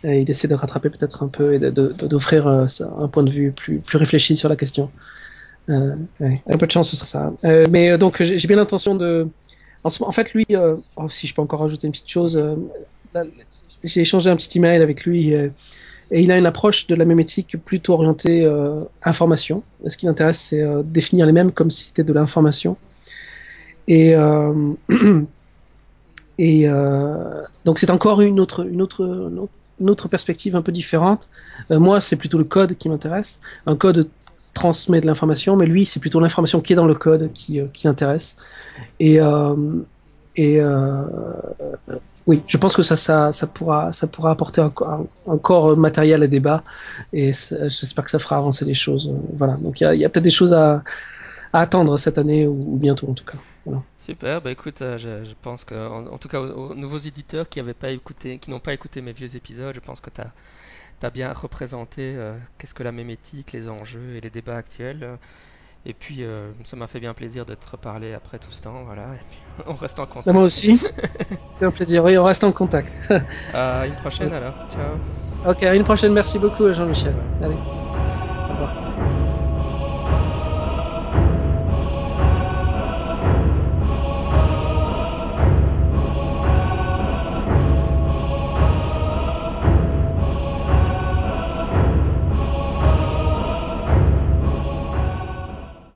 Et il essaie de rattraper peut-être un peu et de- de- de- d'offrir euh, ça- un point de vue plus, plus réfléchi sur la question. Euh, un peu de chance, ce sera ça. Euh, mais euh, donc, j'ai bien l'intention de. En, fait, lui, oh, si je peux encore rajouter une petite chose, j'ai échangé un petit email avec lui et il a une approche de la mémétique plutôt orientée information. Ce qui l'intéresse, c'est définir les mêmes comme si c'était de l'information. Et, [CLEARS THROAT] et donc, c'est encore une autre, une autre, une autre perspective un peu différente. Moi, c'est plutôt le code qui m'intéresse. Un code transmet de l'information, mais lui, c'est plutôt l'information qui est dans le code qui, euh, qui l'intéresse. Et, euh, et euh, oui, je pense que ça, ça, ça pourra, ça pourra apporter encore, matériel à débat. Et j'espère que ça fera avancer les choses. Voilà. Donc il y a, peut-être des choses à, attendre cette année ou, bientôt en tout cas. Super, bah écoute, je, pense que, en, tout cas aux, aux, nouveaux éditeurs qui avaient pas qui n'ont pas écouté mes vieux épisodes, je pense que tu as, as, bien représenté euh, qu'est-ce que la mémétique, les enjeux et les débats actuels. Et puis, euh, ça m'a fait bien plaisir de te reparler après tout ce temps, voilà. Et puis, [LAUGHS] on reste en Ça moi contact. aussi. [LAUGHS] C'est un plaisir. Oui, on reste en contact. [LAUGHS] à une prochaine alors. Ciao. Ok, à une prochaine. Merci beaucoup, Jean-Michel. Allez, au revoir.